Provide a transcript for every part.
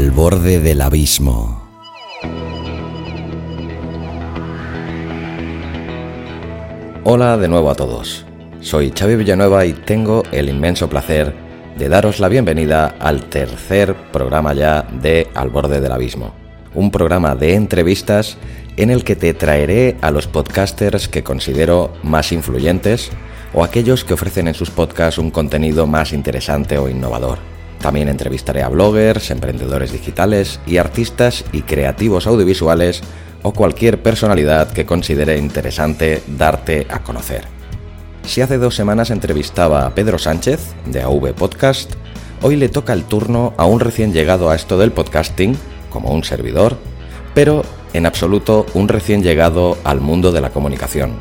Al borde del abismo. Hola de nuevo a todos. Soy Xavi Villanueva y tengo el inmenso placer de daros la bienvenida al tercer programa ya de Al borde del abismo. Un programa de entrevistas en el que te traeré a los podcasters que considero más influyentes o aquellos que ofrecen en sus podcasts un contenido más interesante o innovador. También entrevistaré a bloggers, emprendedores digitales y artistas y creativos audiovisuales o cualquier personalidad que considere interesante darte a conocer. Si hace dos semanas entrevistaba a Pedro Sánchez, de AV Podcast, hoy le toca el turno a un recién llegado a esto del podcasting, como un servidor, pero en absoluto un recién llegado al mundo de la comunicación,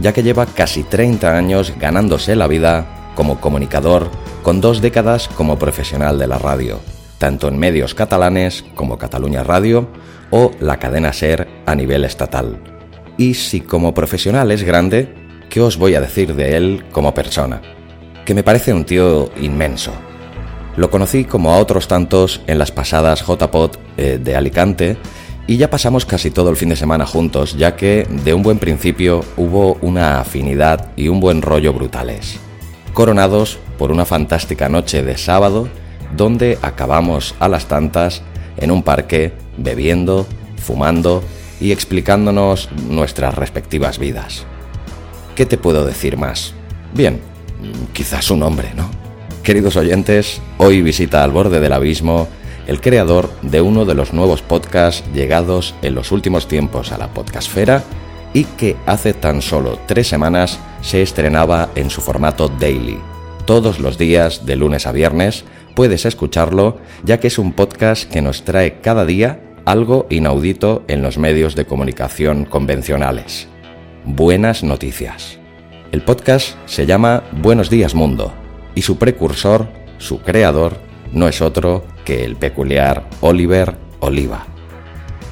ya que lleva casi 30 años ganándose la vida como comunicador, con dos décadas como profesional de la radio, tanto en medios catalanes como Cataluña Radio o la cadena SER a nivel estatal. Y si como profesional es grande, ¿qué os voy a decir de él como persona? Que me parece un tío inmenso. Lo conocí como a otros tantos en las pasadas JPod eh, de Alicante y ya pasamos casi todo el fin de semana juntos, ya que de un buen principio hubo una afinidad y un buen rollo brutales coronados por una fantástica noche de sábado donde acabamos a las tantas en un parque bebiendo, fumando y explicándonos nuestras respectivas vidas. ¿Qué te puedo decir más? Bien, quizás un hombre, ¿no? Queridos oyentes, hoy visita al borde del abismo el creador de uno de los nuevos podcasts llegados en los últimos tiempos a la podcastfera y que hace tan solo tres semanas se estrenaba en su formato daily. Todos los días, de lunes a viernes, puedes escucharlo ya que es un podcast que nos trae cada día algo inaudito en los medios de comunicación convencionales. Buenas noticias. El podcast se llama Buenos días Mundo y su precursor, su creador, no es otro que el peculiar Oliver Oliva.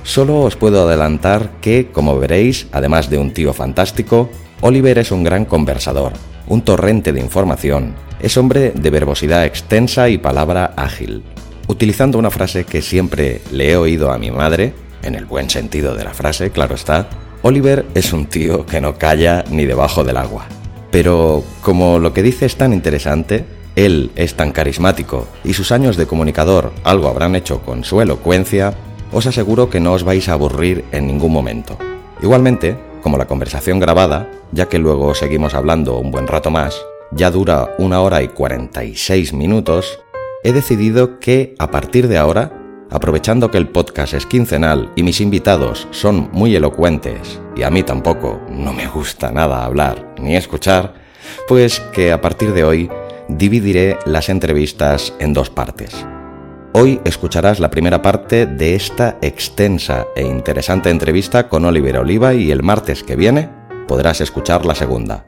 Solo os puedo adelantar que, como veréis, además de un tío fantástico, Oliver es un gran conversador, un torrente de información, es hombre de verbosidad extensa y palabra ágil. Utilizando una frase que siempre le he oído a mi madre, en el buen sentido de la frase, claro está, Oliver es un tío que no calla ni debajo del agua. Pero como lo que dice es tan interesante, él es tan carismático y sus años de comunicador algo habrán hecho con su elocuencia, os aseguro que no os vais a aburrir en ningún momento. Igualmente, como la conversación grabada, ya que luego seguimos hablando un buen rato más, ya dura una hora y 46 minutos, he decidido que a partir de ahora, aprovechando que el podcast es quincenal y mis invitados son muy elocuentes, y a mí tampoco no me gusta nada hablar ni escuchar, pues que a partir de hoy dividiré las entrevistas en dos partes. Hoy escucharás la primera parte de esta extensa e interesante entrevista con Oliver Oliva y el martes que viene podrás escuchar la segunda.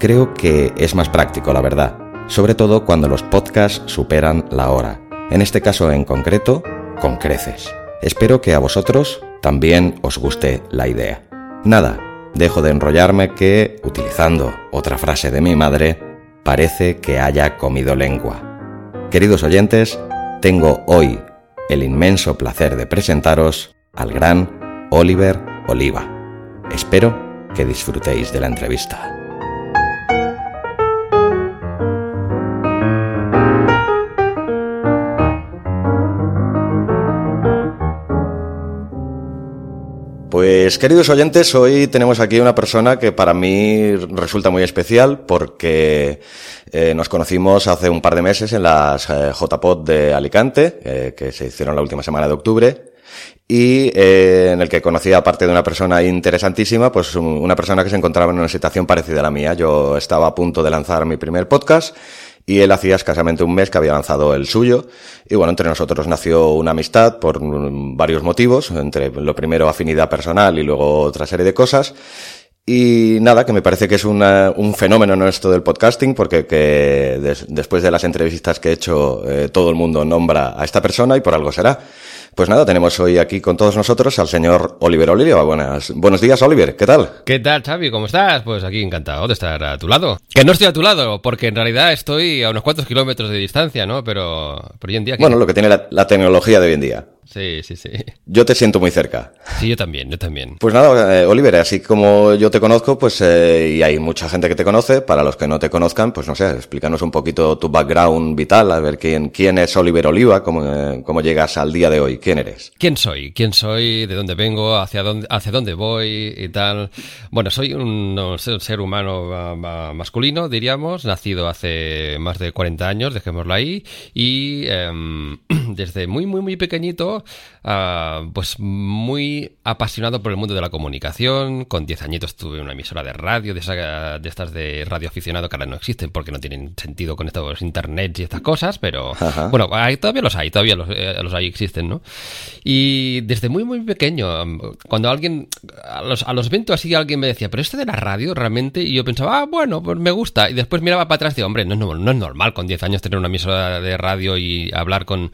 Creo que es más práctico, la verdad, sobre todo cuando los podcasts superan la hora. En este caso en concreto, con creces. Espero que a vosotros también os guste la idea. Nada, dejo de enrollarme que, utilizando otra frase de mi madre, parece que haya comido lengua. Queridos oyentes, tengo hoy el inmenso placer de presentaros al gran Oliver Oliva. Espero que disfrutéis de la entrevista. Pues queridos oyentes, hoy tenemos aquí una persona que para mí resulta muy especial porque eh, nos conocimos hace un par de meses en las eh, JPod de Alicante, eh, que se hicieron la última semana de octubre, y eh, en el que conocí, aparte de una persona interesantísima, pues una persona que se encontraba en una situación parecida a la mía. Yo estaba a punto de lanzar mi primer podcast y él hacía escasamente un mes que había lanzado el suyo. Y bueno, entre nosotros nació una amistad por varios motivos, entre lo primero afinidad personal y luego otra serie de cosas. Y nada, que me parece que es un fenómeno nuestro del podcasting, porque que después de las entrevistas que he hecho, eh, todo el mundo nombra a esta persona y por algo será. Pues nada, tenemos hoy aquí con todos nosotros al señor Oliver Oliva. Buenas, buenos días, Oliver. ¿Qué tal? ¿Qué tal, Xavi? ¿Cómo estás? Pues aquí encantado de estar a tu lado. Que no estoy a tu lado, porque en realidad estoy a unos cuantos kilómetros de distancia, ¿no? Pero, pero hoy en día... Bueno, lo que tiene la tecnología de hoy en día. Sí, sí, sí. Yo te siento muy cerca. Sí, yo también, yo también. Pues nada, eh, Oliver, así como yo te conozco, pues eh, y hay mucha gente que te conoce, para los que no te conozcan, pues no sé, explícanos un poquito tu background vital, a ver quién, quién es Oliver Oliva, cómo, eh, cómo llegas al día de hoy, quién eres. ¿Quién soy? ¿Quién soy? ¿De dónde vengo? ¿Hacia dónde, hacia dónde voy? Y tal. Bueno, soy un, ser humano masculino, diríamos, nacido hace más de 40 años, dejémoslo ahí, y em, desde muy, muy, muy pequeñito Ah, pues muy apasionado por el mundo de la comunicación. Con 10 añitos tuve una emisora de radio, de, de estas de radio aficionado que ahora no existen porque no tienen sentido con estos internet y estas cosas, pero bueno, todavía los hay, todavía los, eh, los, hay, existen, ¿no? Y desde muy, muy pequeño, cuando alguien, a los, a los eventos así alguien me decía, pero este de la radio realmente, y yo pensaba, ah, bueno, pues me gusta, y después miraba para atrás y digo, hombre, no, no, es normal con 10 años tener una emisora de radio y hablar con,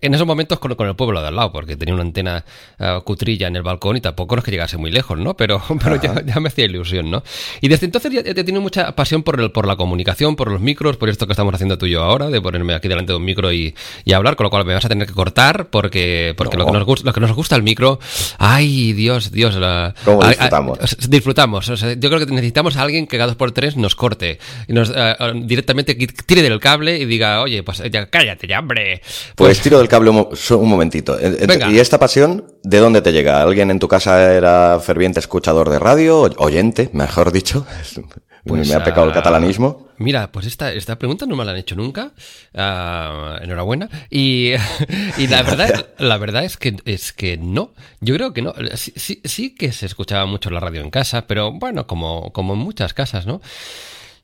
en esos momentos con, con el pueblo de al lado, porque tenía una antena uh, cutrilla en el balcón y tampoco es que llegase muy lejos, ¿no? Pero, pero ya, ya, me hacía ilusión, ¿no? Y desde entonces ya, he tenido mucha pasión por, el, por la comunicación, por los micros, por esto que estamos haciendo tú y yo ahora, de ponerme aquí delante de un micro y, y hablar, con lo cual me vas a tener que cortar porque, porque lo, que nos gusta, lo que nos gusta el micro, ay, Dios, Dios. La, ¿Cómo disfrutamos? disfrutamos. O sea, yo creo que necesitamos a alguien que cada dos por tres nos corte y nos uh, directamente tire del cable y diga, oye, pues ya, cállate ya, hombre. Pues, pues tiro del cable un, un momentito. Venga. ¿Y esta pasión de dónde te llega? ¿Alguien en tu casa era ferviente escuchador de radio? Oyente, mejor dicho. Pues, me ha pecado el ah, catalanismo. Mira, pues esta, esta pregunta no me la han hecho nunca. Uh, enhorabuena. Y, y, la verdad, la verdad es que es que no. Yo creo que no. Sí, sí, sí que se escuchaba mucho la radio en casa, pero bueno, como, como en muchas casas, ¿no?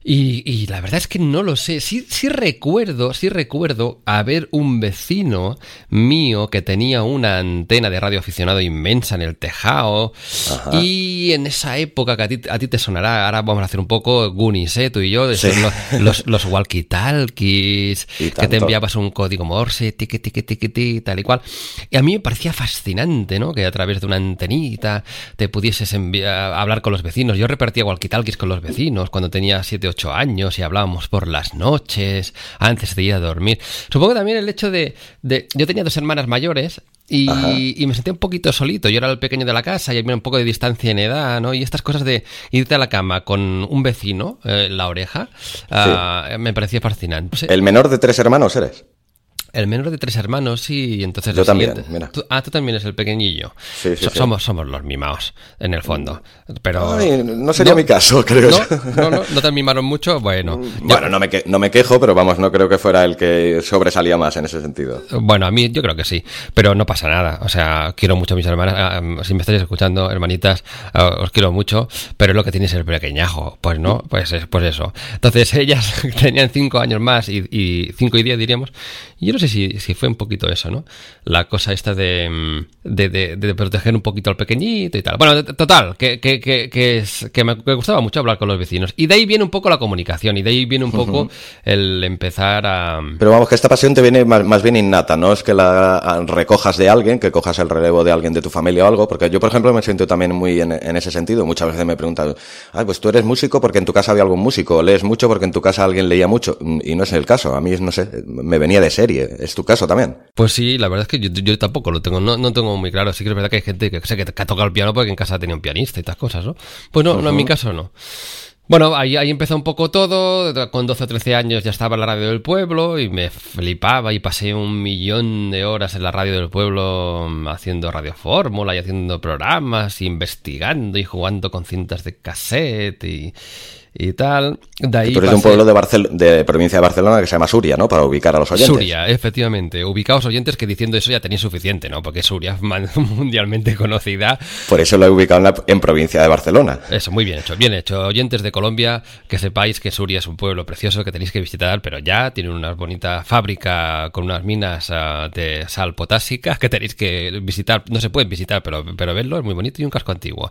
Y, y, la verdad es que no lo sé. Sí, sí recuerdo, sí recuerdo haber un vecino mío que tenía una antena de radio aficionado inmensa en el tejado. Y en esa época que a ti, a ti, te sonará, ahora vamos a hacer un poco Goonies, ¿eh? tú y yo, de los, los, los walkie-talkies, que te enviabas un código Morse, tiqui, tiqui, tiqui, tiqui, tal y cual. Y a mí me parecía fascinante, ¿no? Que a través de una antenita te pudieses enviar, hablar con los vecinos. Yo repartía walkie-talkies con los vecinos cuando tenía siete ocho años y hablábamos por las noches, antes de ir a dormir. Supongo también el hecho de... de yo tenía dos hermanas mayores y, y, me sentía un poquito solito. Yo era el pequeño de la casa y había un poco de distancia en edad, ¿no? Y estas cosas de irte a la cama con un vecino eh, en la oreja uh, me parecía fascinante. ¿El menor de tres hermanos eres? El menor de tres hermanos, sí, y entonces... Yo también, mira. ah, tú también eres el pequeñillo. Sí, sí, Somos, somos los mimados, en el fondo. Pero... no sería mi caso, creo. ¿No? ¿No, no, no te mimaron mucho? Bueno. Mm, bueno, no, me no me quejo, pero vamos, no creo que fuera el que sobresalía más en ese sentido. Bueno, a mí yo creo que sí, pero no pasa nada. O sea, quiero mucho a mis hermanas. Ah, si me estáis escuchando, hermanitas, ah, os quiero mucho, pero es lo que tienes el pequeñajo. Pues no, pues, pues eso. Entonces ellas tenían cinco años más y, y cinco y diez diríamos. Y yo no sé si, si fue un poquito eso, ¿no? La cosa esta de, mm, de, de, proteger un poquito al pequeñito y tal. Bueno, total, que, que, que, es, que me, gustaba mucho hablar con los vecinos. Y de ahí viene un poco la comunicación y de ahí viene un poco el empezar a... Pero vamos, que esta pasión te viene más, bien innata, no es que la recojas de alguien, que cojas el relevo de alguien de tu familia o algo, porque yo, por ejemplo, me siento también muy en, en ese sentido. Muchas veces me preguntan, ay, pues tú eres músico porque en tu casa había algún músico, lees mucho porque en tu casa alguien leía mucho. Y no es el caso, a mí, no sé, me venía de serie. Es tu caso también. Pues sí, la verdad es que yo, tampoco lo tengo, no, no, tengo muy claro. Sí que es verdad que hay gente que sé que, ha tocado el piano porque en casa tenía un pianista y estas cosas, ¿no? Pues no, no en mi caso no. Bueno, ahí, ahí empezó un poco todo. Con 12 o 13 años ya estaba en la radio del pueblo y me flipaba y pasé un millón de horas en la radio del pueblo mm, haciendo radio fórmula y haciendo programas, y investigando y jugando con cintas de cassette y, y tal. De ahí tú eres de un pueblo de, Barcel de provincia de Barcelona que se llama Suria, ¿no? Para ubicar a los oyentes. Suria, efectivamente. Ubicados oyentes que diciendo eso ya tenéis suficiente, ¿no? Porque Suria es mundialmente conocida. Por eso lo he ubicado en, en, provincia de Barcelona. Eso, muy bien hecho, bien hecho. Oyentes de Colombia, que sepáis que Suria es un pueblo precioso que tenéis que visitar, pero ya tiene una bonita fábrica con unas minas uh, de sal potásica que tenéis que visitar. No se pueden visitar, pero, pero verlo es muy bonito y un casco antiguo.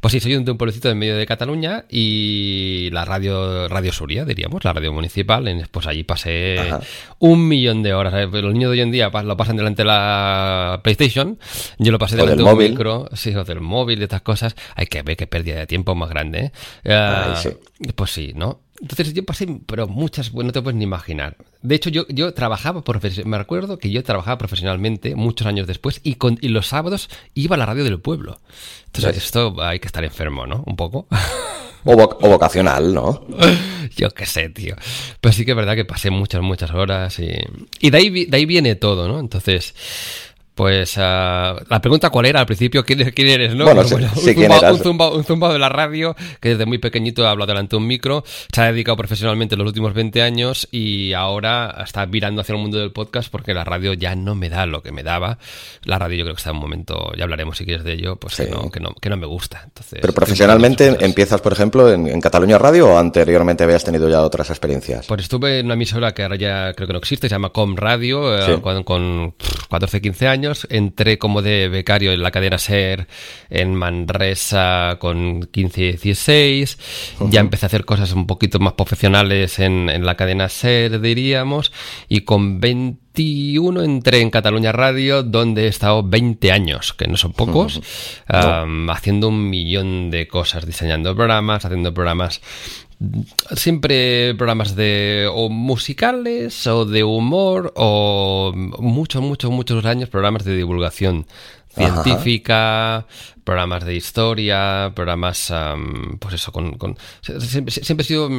Pues sí, soy de un pueblecito en medio de Cataluña y la radio, radio Suria, diríamos, la radio municipal. Pues allí pasé Ajá. un millón de horas. Los niños de hoy en día lo pasan delante de la PlayStation. Yo lo pasé delante de un móvil. micro, sí, o del móvil y estas cosas. Hay que ver qué pérdida de tiempo más grande. ¿eh? Uh, sí. Pues sí, ¿no? Entonces yo pasé, pero muchas, no te puedes ni imaginar. De hecho, yo, yo trabajaba, me recuerdo que yo trabajaba profesionalmente muchos años después y, con, y los sábados iba a la radio del pueblo. Entonces, ¿Sí? esto hay que estar enfermo, ¿no? Un poco. O, vo o, vocacional, ¿no? Yo qué sé, tío. Pero sí que es verdad que pasé muchas, muchas horas y, y de, ahí, de ahí viene todo, ¿no? Entonces, pues uh, la pregunta cuál era al principio, ¿quién, quién eres? ¿no? Bueno, sí, bueno, sí, un, zumba, un, zumba, un, zumba, de la radio que desde muy pequeñito habla delante de un micro, se ha dedicado profesionalmente los últimos 20 años y ahora está virando hacia el mundo del podcast porque la radio ya no me da lo que me daba. La radio yo creo que está en un momento, ya hablaremos si quieres de ello, pues sí. que, no, que, no, que no me gusta. Entonces, Pero profesionalmente empiezas, por ejemplo, en, en, Cataluña Radio o anteriormente habías tenido ya otras experiencias? Pues estuve en una emisora que ahora ya creo que no existe, se llama Com Radio, sí. eh, con, con 14, 15 años. Entré como de becario en la cadena SER en Manresa con 15 y 16. Uh -huh. Ya empecé a hacer cosas un poquito más profesionales en, en la cadena SER, diríamos. Y con 21 entré en Cataluña Radio, donde he estado 20 años, que no son pocos, no. um, haciendo un millón de cosas, diseñando programas, haciendo programas siempre programas de o musicales o de humor o muchos, muchos, muchos años programas de divulgación científica, Ajá. programas de historia, programas, um, pues eso, con, con siempre, siempre, he sido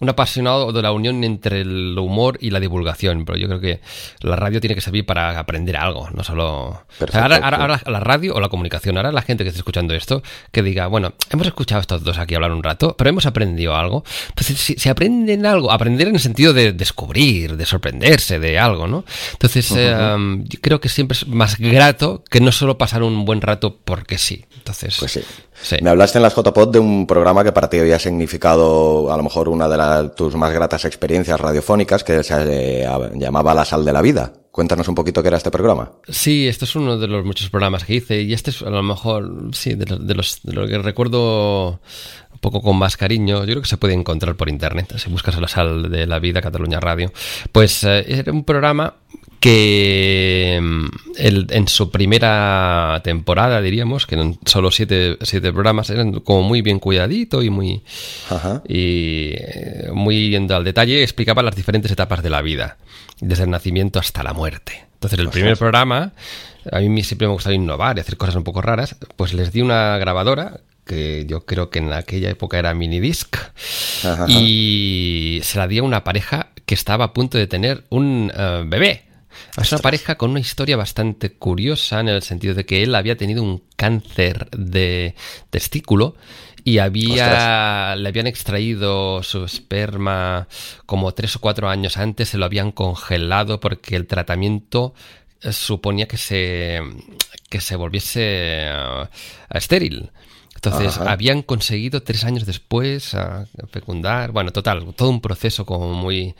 un apasionado de la unión entre el humor y la divulgación, pero yo creo que la radio tiene que servir para aprender algo, no solo... Perfecto, ahora, ahora, ahora, la radio o la comunicación, ahora la gente que esté escuchando esto, que diga, bueno, hemos escuchado a estos dos aquí hablar un rato, pero hemos aprendido algo. Entonces, si, si aprenden algo, aprender en el sentido de descubrir, de sorprenderse de algo, ¿no? Entonces, uh -huh. um, yo creo que siempre es más grato que no solo pasar un buen rato porque sí. Entonces, pues sí. Sí. Me hablaste en las JPod de un programa que para ti había significado a lo mejor una de tus más gratas experiencias radiofónicas que se eh, llamaba La Sal de la Vida. Cuéntanos un poquito qué era este programa. Sí, este es uno de los muchos programas que hice y este es a lo mejor, sí, de, los, de los, de lo que recuerdo un poco con más cariño. Yo creo que se puede encontrar por internet, si buscas La Sal de la Vida, Cataluña Radio. Pues eh, era un programa que mm, el, en su primera temporada, diríamos, que eran solo siete, siete programas, eran como muy bien cuidadito y muy, Ajá. y eh, muy yendo al detalle, explicaba las diferentes etapas de la vida, desde el nacimiento hasta la muerte. Entonces, el primer programa, a mí siempre me gustaba innovar y hacer cosas un poco raras, pues les di una grabadora que yo creo que en aquella época era minidisc, Ajá. y se la di a una pareja que estaba a punto de tener un uh, bebé. Es una pareja con una historia bastante curiosa en el sentido de que él había tenido un cáncer de testículo y había Ostras. le habían extraído su esperma como tres o cuatro años antes, se lo habían congelado porque el tratamiento eh, suponía que se que se volviese uh, estéril. Entonces Ajá. habían conseguido tres años después uh, fecundar, bueno, total, todo un proceso como muy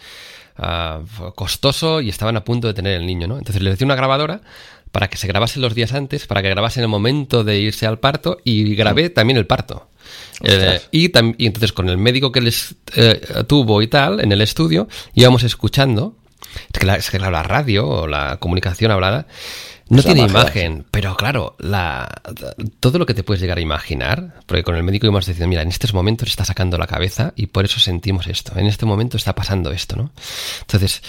uh, costoso y estaban a punto de tener el niño, ¿no? Entonces les di una grabadora para que se grabase los días antes, para que grabase en el momento de irse al parto y grabé también el parto. Eh, y, y, entonces con el médico que les eh, tuvo y tal en el estudio íbamos escuchando es que la, es que la radio o la comunicación hablada no tiene imagen, pero claro, la, todo lo que te puedes llegar a imaginar, porque con el médico íbamos diciendo, mira, en estos momentos está sacando la cabeza y por eso sentimos esto, en este momento está pasando esto, ¿no? Entonces,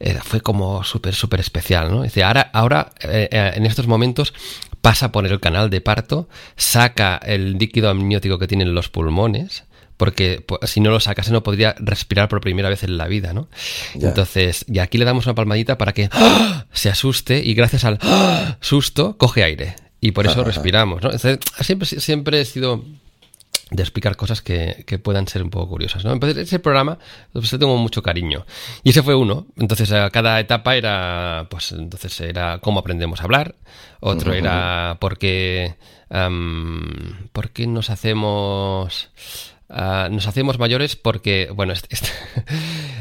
eh, fue como súper, súper especial, ¿no? Dice, ahora, ahora eh, eh, en estos momentos pasa por el canal de parto, saca el líquido amniótico que tienen los pulmones, porque si no lo sacase no podría respirar por primera vez en la vida, ¿no? Entonces, y aquí le damos una palmadita para que ¡oh! se asuste y gracias al ¡oh! susto coge aire y por eso respiramos, ¿no? Entonces, siempre, siempre he sido de explicar cosas que, que, puedan ser un poco curiosas. ¿no? Entonces, ese programa pues, tengo mucho cariño. Y ese fue uno. Entonces, a cada etapa era, pues, entonces era cómo aprendemos a hablar. Otro era por qué, um, por qué nos hacemos... Uh, nos hacemos mayores porque, bueno, este, este,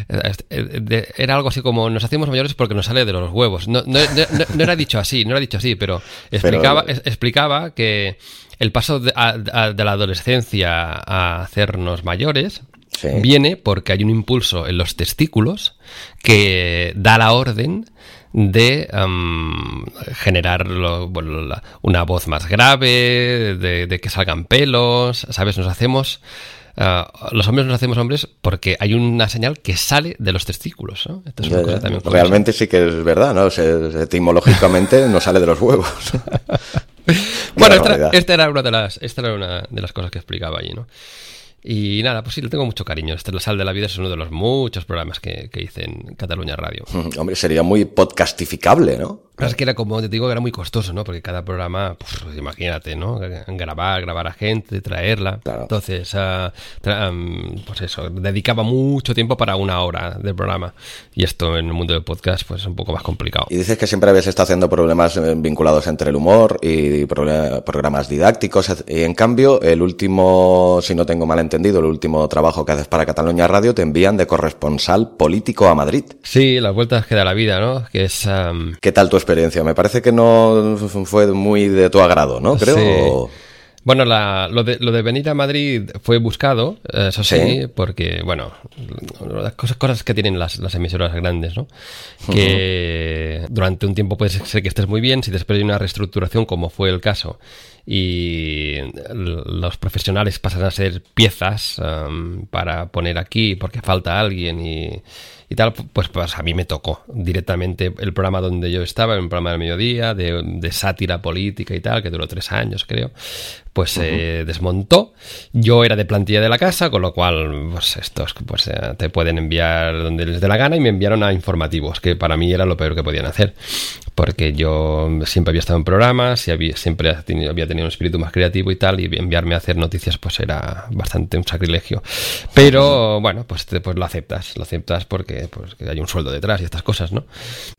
este, era algo así como nos hacemos mayores porque nos sale de los huevos. No, no, no, no era dicho así, no era dicho así, pero explicaba, pero... explicaba que el paso de, a, a, de la adolescencia a hacernos mayores sí. viene porque hay un impulso en los testículos que da la orden de um, generar lo, bueno, la, una voz más grave, de, de, que salgan pelos, ¿sabes? Nos hacemos... Uh, los hombres nos hacemos hombres porque hay una señal que sale de los testículos. ¿no? Esto es una cosa también Realmente sí que es verdad, ¿no? O sea, etimológicamente no sale de los huevos. bueno, esta, esta, era una de las, esta era una de las cosas que explicaba allí, ¿no? Y nada, pues sí, le tengo mucho cariño. Este La Sal de la Vida es uno de los muchos programas que, que hice en Cataluña Radio. Hombre, sería muy podcastificable, ¿no? Es que era como te digo, era muy costoso, ¿no? Porque cada programa, pues, imagínate, ¿no? Grabar, grabar a gente, traerla. Claro. Entonces, uh, pues eso, dedicaba mucho tiempo para una hora del programa. Y esto en el mundo del podcast, pues es un poco más complicado. Y dices que siempre habías estado haciendo problemas eh, vinculados entre el humor y programas didácticos. Y en cambio, el último, si no tengo mal entendido, el último trabajo que haces para Cataluña Radio, te envían de corresponsal político a Madrid. Sí, las vueltas que da la vida, ¿no? Que es... Um... ¿Qué tal tu experiencia. Me parece que no fue muy de tu agrado, ¿no? Creo. Sí. Bueno, la, lo, de, lo, de, venir a Madrid fue buscado, eso sí, sí. porque, bueno, las cosas, cosas que tienen las, las, emisoras grandes, ¿no? Que uh -huh. durante un tiempo puede ser que estés muy bien, si después hay una reestructuración, como fue el caso, y los profesionales pasan a ser piezas um, para poner aquí porque falta alguien y y tal, pues, pues a mí me tocó directamente el programa donde yo estaba, un programa del mediodía, de, de, sátira política y tal, que duró tres años, creo, pues se uh -huh. eh, desmontó. Yo era de plantilla de la casa, con lo cual, pues estos pues, eh, te pueden enviar donde les dé la gana y me enviaron a informativos, que para mí era lo peor que podían hacer, porque yo siempre había estado en programas y había, siempre había tenido, un espíritu más creativo y tal, y enviarme a hacer noticias pues era bastante un sacrilegio. Pero bueno, pues, te, pues lo aceptas, lo aceptas porque pues, que hay un sueldo detrás y estas cosas, ¿no?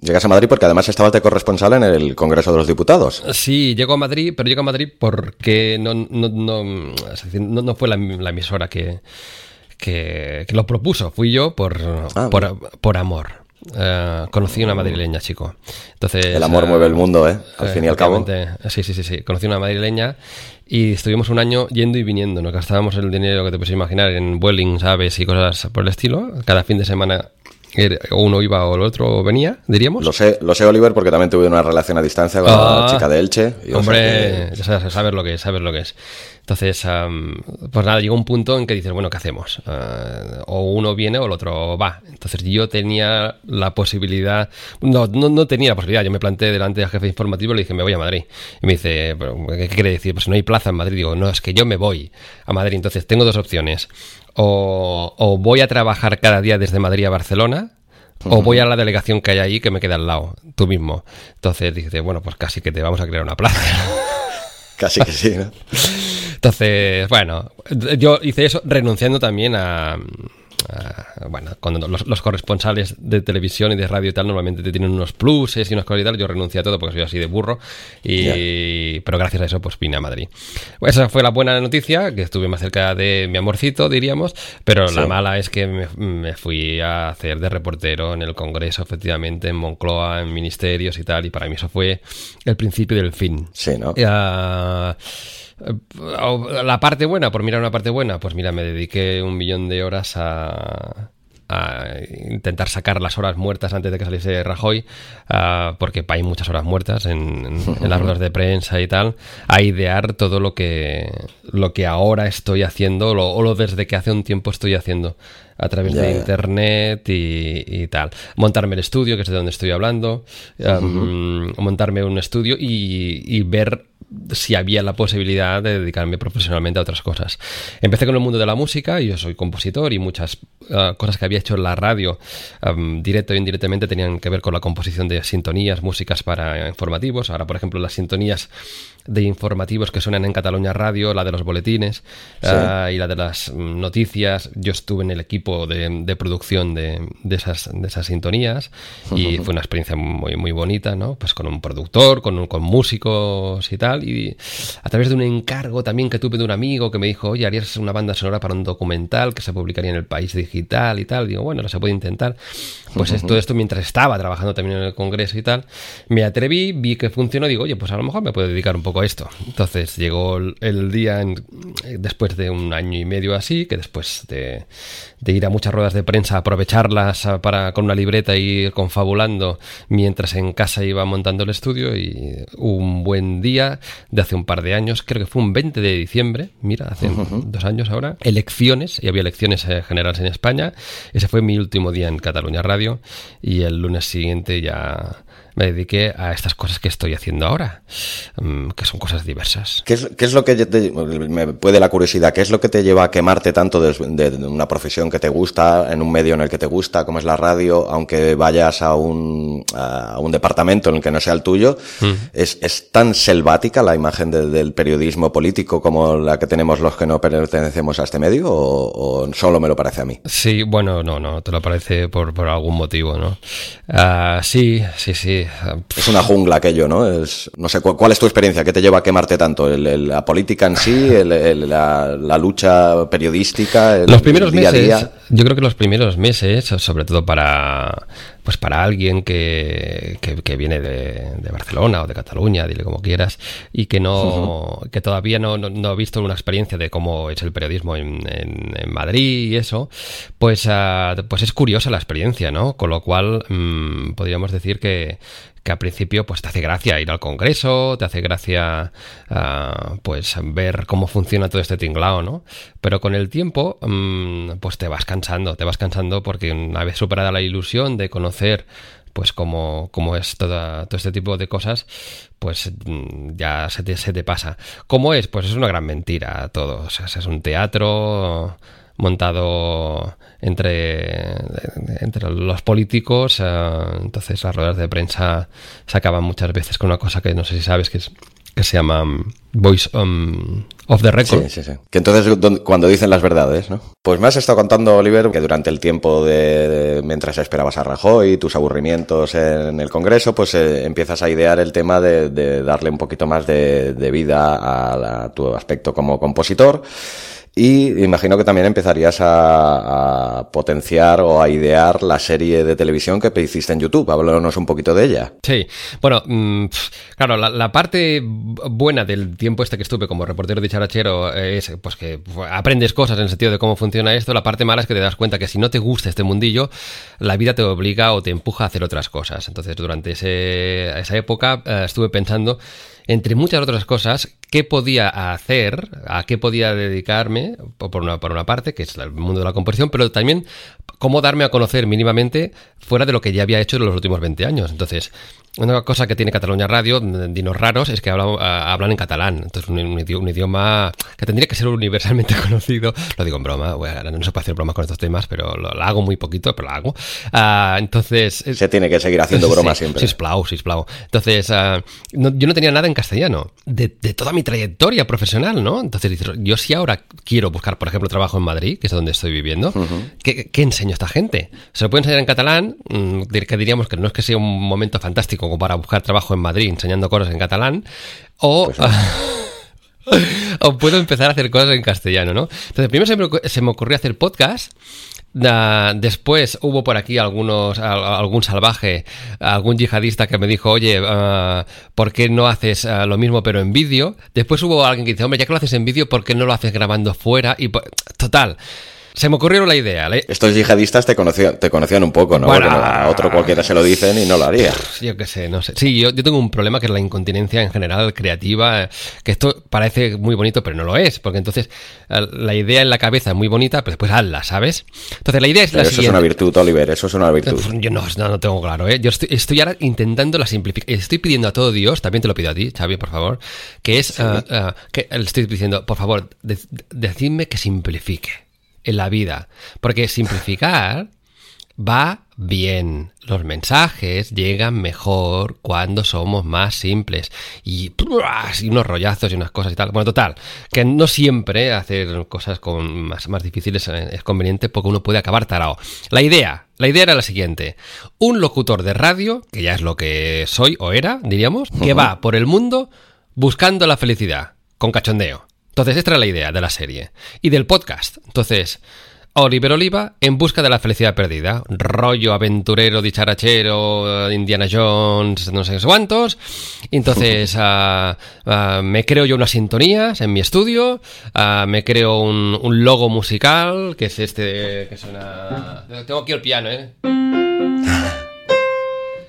Llegas a Madrid porque además estabas de corresponsal en el Congreso de los Diputados. Sí, llego a Madrid, pero llego a Madrid porque no, no, no, no, no fue la, la emisora que, que, que, lo propuso, fui yo por, ah, por, bueno. por amor. Uh, conocí una madrileña, chico. Entonces, el amor uh, mueve el mundo, ¿eh? Al uh, fin y al cabo. Sí, sí, sí, sí. Conocí una madrileña y estuvimos un año yendo y viniendo. Nos gastábamos el dinero que te puedes imaginar en Vueling, aves y cosas por el estilo. Cada fin de semana o uno iba o el otro venía, diríamos. Lo sé, lo sé, Oliver, porque también tuve una relación a distancia con ah, la chica de Elche. hombre, ya sabes, sabes, lo que es, sabes lo que es. Entonces, um, pues nada, llegó un punto en que dices, bueno, ¿qué hacemos? Uh, o uno viene o el otro va. Entonces yo tenía la posibilidad, no, no, no, tenía la posibilidad, yo me planté delante del jefe informativo y le dije, me voy a Madrid. Y me dice, ¿qué quiere decir? Pues no hay plaza en Madrid. Digo, no, es que yo me voy a Madrid. Entonces tengo dos opciones. O, o voy a trabajar cada día desde Madrid a Barcelona, Uh -huh. o voy a la delegación que hay ahí que me queda al lado, tú mismo. Entonces dices, bueno, pues casi que te vamos a crear una plaza. casi que sí, ¿no? Entonces, bueno, yo hice eso renunciando también a, Uh, bueno, cuando los, los, corresponsales de televisión y de radio y tal normalmente te tienen unos pluses y unas cosas y tal, yo renuncié a todo porque soy así de burro, y, yeah. pero gracias a eso pues vine a Madrid. Esa fue la buena noticia, que estuve más cerca de mi amorcito, diríamos, pero sí. la mala es que me, me, fui a hacer de reportero en el Congreso, efectivamente, en Moncloa, en ministerios y tal, y para mí eso fue el principio del fin. Sí, ¿no? Uh, la parte buena, por mirar una parte buena, pues mira, me dediqué un millón de horas a, a intentar sacar las horas muertas antes de que saliese Rajoy, uh, porque hay muchas horas muertas en, en, las ruedas de prensa y tal, a idear todo lo que, lo que ahora estoy haciendo, o lo desde que hace un tiempo estoy haciendo a través de internet y, tal. Montarme el estudio, que es de donde estoy hablando, montarme un estudio y ver si había la posibilidad de dedicarme profesionalmente a otras cosas. Empecé con el mundo de la música, yo soy compositor y muchas ah, cosas que había hecho en la radio, directo e indirectamente, tenían que ver con la composición de sintonías, músicas para informativos. Ahora, por ejemplo, las sintonías de informativos que suenan en Cataluña Radio, la de los boletines ah, y la de las noticias. Yo estuve en el equipo de, producción de, esas, de esas sintonías y fue una experiencia muy, muy bonita, ¿no? Pues con un productor, con, con músicos y tal. Y a través de un encargo también que tuve de un amigo que me dijo, oye, harías una banda sonora para un documental que se publicaría en el país digital y tal. Digo, bueno, no se puede intentar. Pues todo esto mientras estaba trabajando también en el Congreso y tal, me atreví, vi que funcionó, digo, oye, pues a lo mejor me puedo dedicar un poco esto. Entonces llegó el día después de un año y medio así, que después de, ir a muchas ruedas de prensa, aprovecharlas para con una libreta y ir confabulando mientras en casa iba montando el estudio y un buen día de hace un par de años, creo que fue un 20 de diciembre, mira, hace dos años ahora, elecciones, y había elecciones eh, generales en España, ese fue mi último día en Cataluña Radio y el lunes siguiente ya me dediqué a estas cosas que estoy haciendo ahora, mm, que son cosas diversas. ¿Qué es, lo que me puede la curiosidad? ¿Qué es lo que te lleva a quemarte tanto de, una profesión que te gusta, en un medio en el que te gusta, como es la radio, aunque vayas a un, a un departamento en el que no sea el tuyo? Mm. ¿Es, ¿Es, tan selvática la imagen del periodismo político como la que tenemos los que no pertenecemos a este medio o, solo me lo parece a mí? Sí, bueno, no, no, te lo parece por, por algún motivo, ¿no? Ah, sí, sí, sí. Es una jungla aquello, ¿no? Es, no sé, ¿cuál es tu experiencia? ¿Qué te lleva a quemarte tanto? ¿La política en sí? la, lucha periodística? los primeros meses, yo creo que los primeros meses, sobre todo para pues para alguien que, que, viene de, Barcelona o de Cataluña, dile como quieras, y que no, que todavía no, no, ha visto una experiencia de cómo es el periodismo en, en, Madrid y eso, pues, ah, pues es curiosa la experiencia, ¿no? Con lo cual mm, podríamos decir que, que al principio pues te hace gracia ir al Congreso, te hace gracia ah, pues ver cómo funciona todo este tinglao, ¿no? Pero con el tiempo mm, pues te vas cansando, te vas cansando porque una vez superada la ilusión de conocer pues cómo, es toda, todo este tipo de cosas, pues mm, ya se te, se te pasa. ¿Cómo es? Pues es una gran mentira todo. O sea, es un teatro montado entre, entre los políticos. Eh, entonces las ruedas de prensa se acaban muchas veces con una cosa que no sé si sabes que es que se llama um, Voice um, of the Record. Sí, sí, sí. Que entonces cuando dicen las verdades, ¿no? Pues me has estado contando, Oliver, que durante el tiempo de, mientras esperabas a Rajoy, tus aburrimientos en el Congreso, pues eh, empiezas a idear el tema de, darle un poquito más de, vida a tu aspecto como compositor. Y imagino que también empezarías a, potenciar o a idear la serie de televisión que hiciste en YouTube. Háblanos un poquito de ella. Sí, bueno, mm, claro, la, parte buena del tiempo este que estuve como reportero de charachero es pues que aprendes cosas en el sentido de cómo funciona esto. La parte mala es que te das cuenta que si no te gusta este mundillo, la vida te obliga o te empuja a hacer otras cosas. Entonces, durante esa época eh, estuve pensando entre muchas otras cosas, qué podía hacer, a qué podía dedicarme, por una, por una parte, que es el mundo de la composición, pero también cómo darme a conocer mínimamente fuera de lo que ya había hecho en los últimos 20 años. Entonces, una cosa que tiene Cataluña Radio, dinos raros, es que hablan, ah, hablan en catalán. Entonces, un, idioma que tendría que ser universalmente conocido. Lo digo en broma, no se puede hacer bromas con estos temas, pero lo, hago muy poquito, pero lo hago. Ah, entonces... Se tiene que seguir haciendo bromas siempre. Sisplau, sisplau. Entonces, ah, yo no tenía nada en castellano de, toda mi trayectoria profesional, ¿no? Entonces, yo si ahora quiero buscar, por ejemplo, trabajo en Madrid, que es donde estoy viviendo, ¿qué, ¿qué enseño a esta gente? Se lo puede enseñar en catalán, mm, que diríamos que no es que sea un momento fantástico como para buscar trabajo en Madrid enseñando cosas en catalán, o... Pues o puedo empezar a hacer cosas en castellano, ¿no? Entonces, primero se me, ocurrió hacer podcast. después hubo por aquí algunos, algún salvaje, algún yihadista que me dijo, oye, ah, ¿por qué no haces ah, lo mismo pero en vídeo? Después hubo alguien que dice, hombre, ya que lo haces en vídeo, ¿por qué no lo haces grabando fuera? Y total se me ocurrió la idea. Estos yihadistas te conocían, te conocían un poco, ¿no? Porque a otro cualquiera se lo dicen y no lo haría. Yo qué sé, no sé. Sí, yo, yo, tengo un problema que es la incontinencia en general creativa, que esto parece muy bonito, pero no lo es, porque entonces la idea en la cabeza es muy bonita, pero después hazla, ¿sabes? Entonces la idea es la eso siguiente. Eso es una virtud, Oliver, eso es una virtud. Yo no, no, tengo claro, ¿eh? Yo estoy, ahora intentando la simplificación. Estoy pidiendo a todo Dios, también te lo pido a ti, Xavi, por favor, que es, uh, uh, que le estoy diciendo, por favor, decidme que simplifique en la vida. Porque simplificar va bien. Los mensajes llegan mejor cuando somos más simples. Y, unos rollazos y unas cosas y tal. Bueno, total, que no siempre hacer cosas con más, más difíciles es conveniente porque uno puede acabar tarao. La idea, la idea era la siguiente. Un locutor de radio, que ya es lo que soy o era, diríamos, que va por el mundo buscando la felicidad, con cachondeo. Entonces, esta era la idea de la serie. Y del podcast. Entonces, Oliver Oliva en busca de la felicidad perdida. Rollo aventurero, dicharachero, Indiana Jones, no sé cuántos. Entonces, uh, uh, me creo yo unas sintonías en mi estudio. Uh, me creo un, un, logo musical, que es este que suena... Tengo aquí el piano, ¿eh?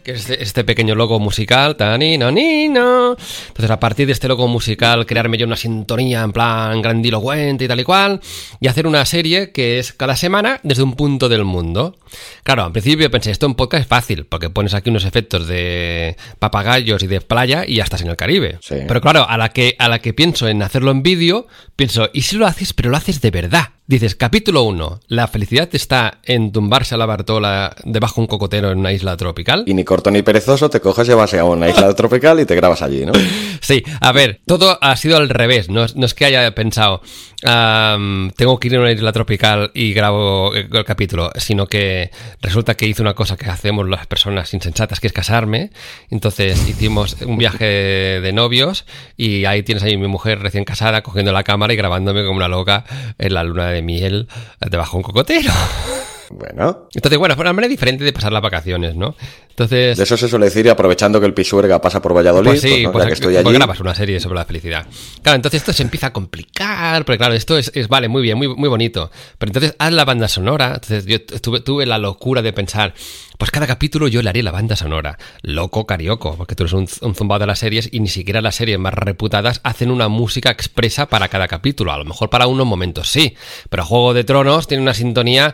que es este, este, pequeño logo musical, tanino, nino. Entonces, a partir de este logo musical, crearme yo una sintonía en plan grandilocuente y tal y cual, y hacer una serie que es cada semana desde un punto del mundo. Claro, al principio pensé, esto en podcast es fácil, porque pones aquí unos efectos de papagayos y de playa y ya estás en el Caribe. Pero claro, a la que, a la que pienso en hacerlo en vídeo, pienso, ¿y si lo haces, pero lo haces de verdad? Dices, capítulo 1, la felicidad está en tumbarse a la Bartola debajo de un cocotero en una isla tropical. Y ni corto ni perezoso, te coges y vas a una isla tropical y te grabas allí, ¿no? Sí, a ver, todo ha sido al revés, no, es que haya pensado, tengo que ir a una isla tropical y grabo el capítulo, sino que resulta que hice una cosa que hacemos las personas insensatas, que es casarme. Entonces hicimos un viaje de novios y ahí tienes ahí mi mujer recién casada cogiendo la cámara y grabándome como una loca en la luna de miel debajo de un cocotero. Bueno. Entonces, bueno, fue una manera diferente de pasar las vacaciones, ¿no? Entonces... De eso se suele decir, aprovechando que el Pisuerga pasa por Valladolid, pues sí, pues, pues, que estoy pues allí. grabas una serie sobre la felicidad. Claro, entonces esto se empieza a complicar, porque claro, esto es, es vale, muy bien, muy, muy bonito. Pero entonces haz la banda sonora. Entonces yo tuve, tuve la locura de pensar, pues cada capítulo yo le haré la banda sonora. Loco carioco, porque tú eres un, un zumbado de las series y ni siquiera las series más reputadas hacen una música expresa para cada capítulo. A lo mejor para unos momentos sí, pero Juego de Tronos tiene una sintonía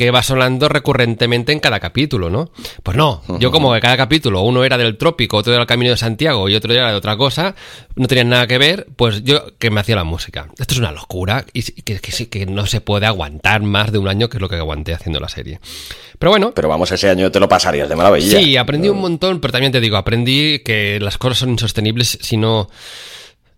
que va sonando recurrentemente en cada capítulo, ¿no? Pues no, yo como que cada capítulo uno era del trópico, otro era del Camino de Santiago y otro era de otra cosa, no tenían nada que ver, pues yo que me hacía la música. Esto es una locura y que, que, que no se puede aguantar más de un año, que es lo que aguanté haciendo la serie. Pero bueno. Pero vamos, ese año te lo pasarías de maravilla. Sí, aprendí un montón, pero también te digo, aprendí que las cosas son insostenibles si no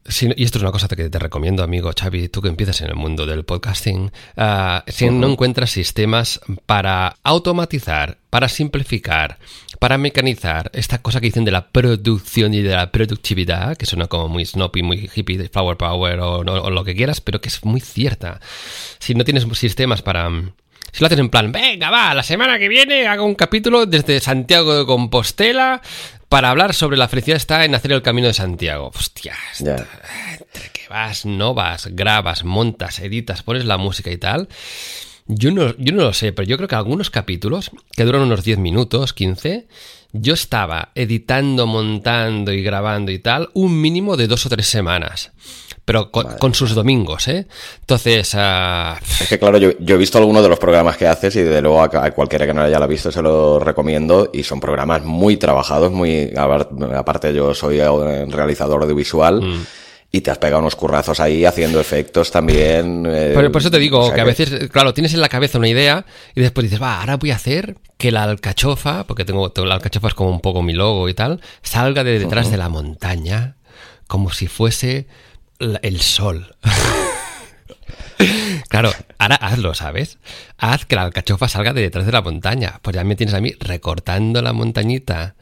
y esto es una cosa que te recomiendo, amigo Xavi, tú que empiezas en el mundo del podcasting, uh, si no encuentras sistemas para automatizar, para simplificar, para mecanizar esta cosa que dicen de la producción y de la productividad, que suena como muy snoopy, muy hippie, de flower power o, o, lo que quieras, pero que es muy cierta. Si no tienes sistemas para... Si lo haces en plan, venga, va, la semana que viene hago un capítulo desde Santiago de Compostela para hablar sobre la felicidad está en hacer el camino de Santiago. Hostia, yeah. entre que vas, no vas, grabas, montas, editas, pones la música y tal. Yo no, yo no lo sé, pero yo creo que algunos capítulos, que duran unos 10 minutos, 15, yo estaba editando, montando y grabando y tal, un mínimo de dos o tres semanas pero con, con, sus domingos, ¿eh? Entonces... Uh... Es que claro, yo, yo, he visto algunos de los programas que haces y de luego a, a, cualquiera que no haya visto se lo recomiendo y son programas muy trabajados, muy... Aparte yo soy realizador audiovisual. Mm. Y te has pegado unos currazos ahí haciendo efectos también. Eh, por, por, eso te digo o sea que, a veces, claro, tienes en la cabeza una idea y después dices, va, ahora voy a hacer que la alcachofa, porque tengo, tengo la alcachofa es como un poco mi logo y tal, salga de detrás uh -huh. de la montaña como si fuese el sol. claro, ahora hazlo, ¿sabes? Haz que la alcachofa salga de detrás de la montaña. Pues ya me tienes a mí recortando la montañita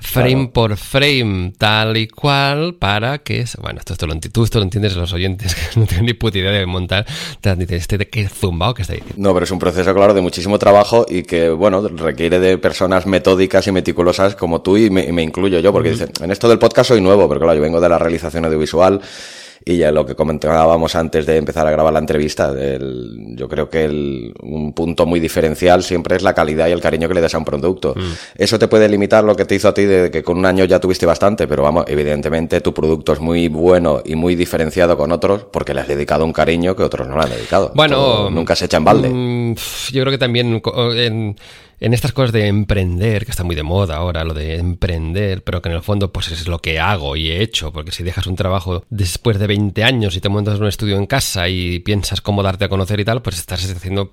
frame claro. por frame, tal y cual, para que... Bueno, esto, esto lo, tú esto lo entiendes los oyentes que no tienen ni puta idea de montar. Este qué zumbao que está diciendo. No, pero es un proceso, claro, de muchísimo trabajo y que, bueno, requiere de personas metódicas y meticulosas como tú y me, y me incluyo yo, porque uh -huh. dicen, en esto del podcast soy nuevo, pero claro, yo vengo de la realización audiovisual Y ya lo que comentábamos antes de empezar a grabar la entrevista, el, yo creo que el, un punto muy diferencial siempre es la calidad y el cariño que le das a un producto. Mm. Eso te puede limitar lo que te hizo a ti de que con un año ya tuviste bastante, pero vamos, evidentemente tu producto es muy bueno y muy diferenciado con otros porque le has dedicado un cariño que otros no le han dedicado. Bueno, nunca se echa en balde. Mm, yo creo que también en en estas cosas de emprender, que está muy de moda ahora, lo de emprender, pero que en el fondo pues es lo que hago y he hecho, porque si dejas un trabajo después de 20 años y te montas un estudio en casa y piensas cómo darte a conocer y tal, pues estás haciendo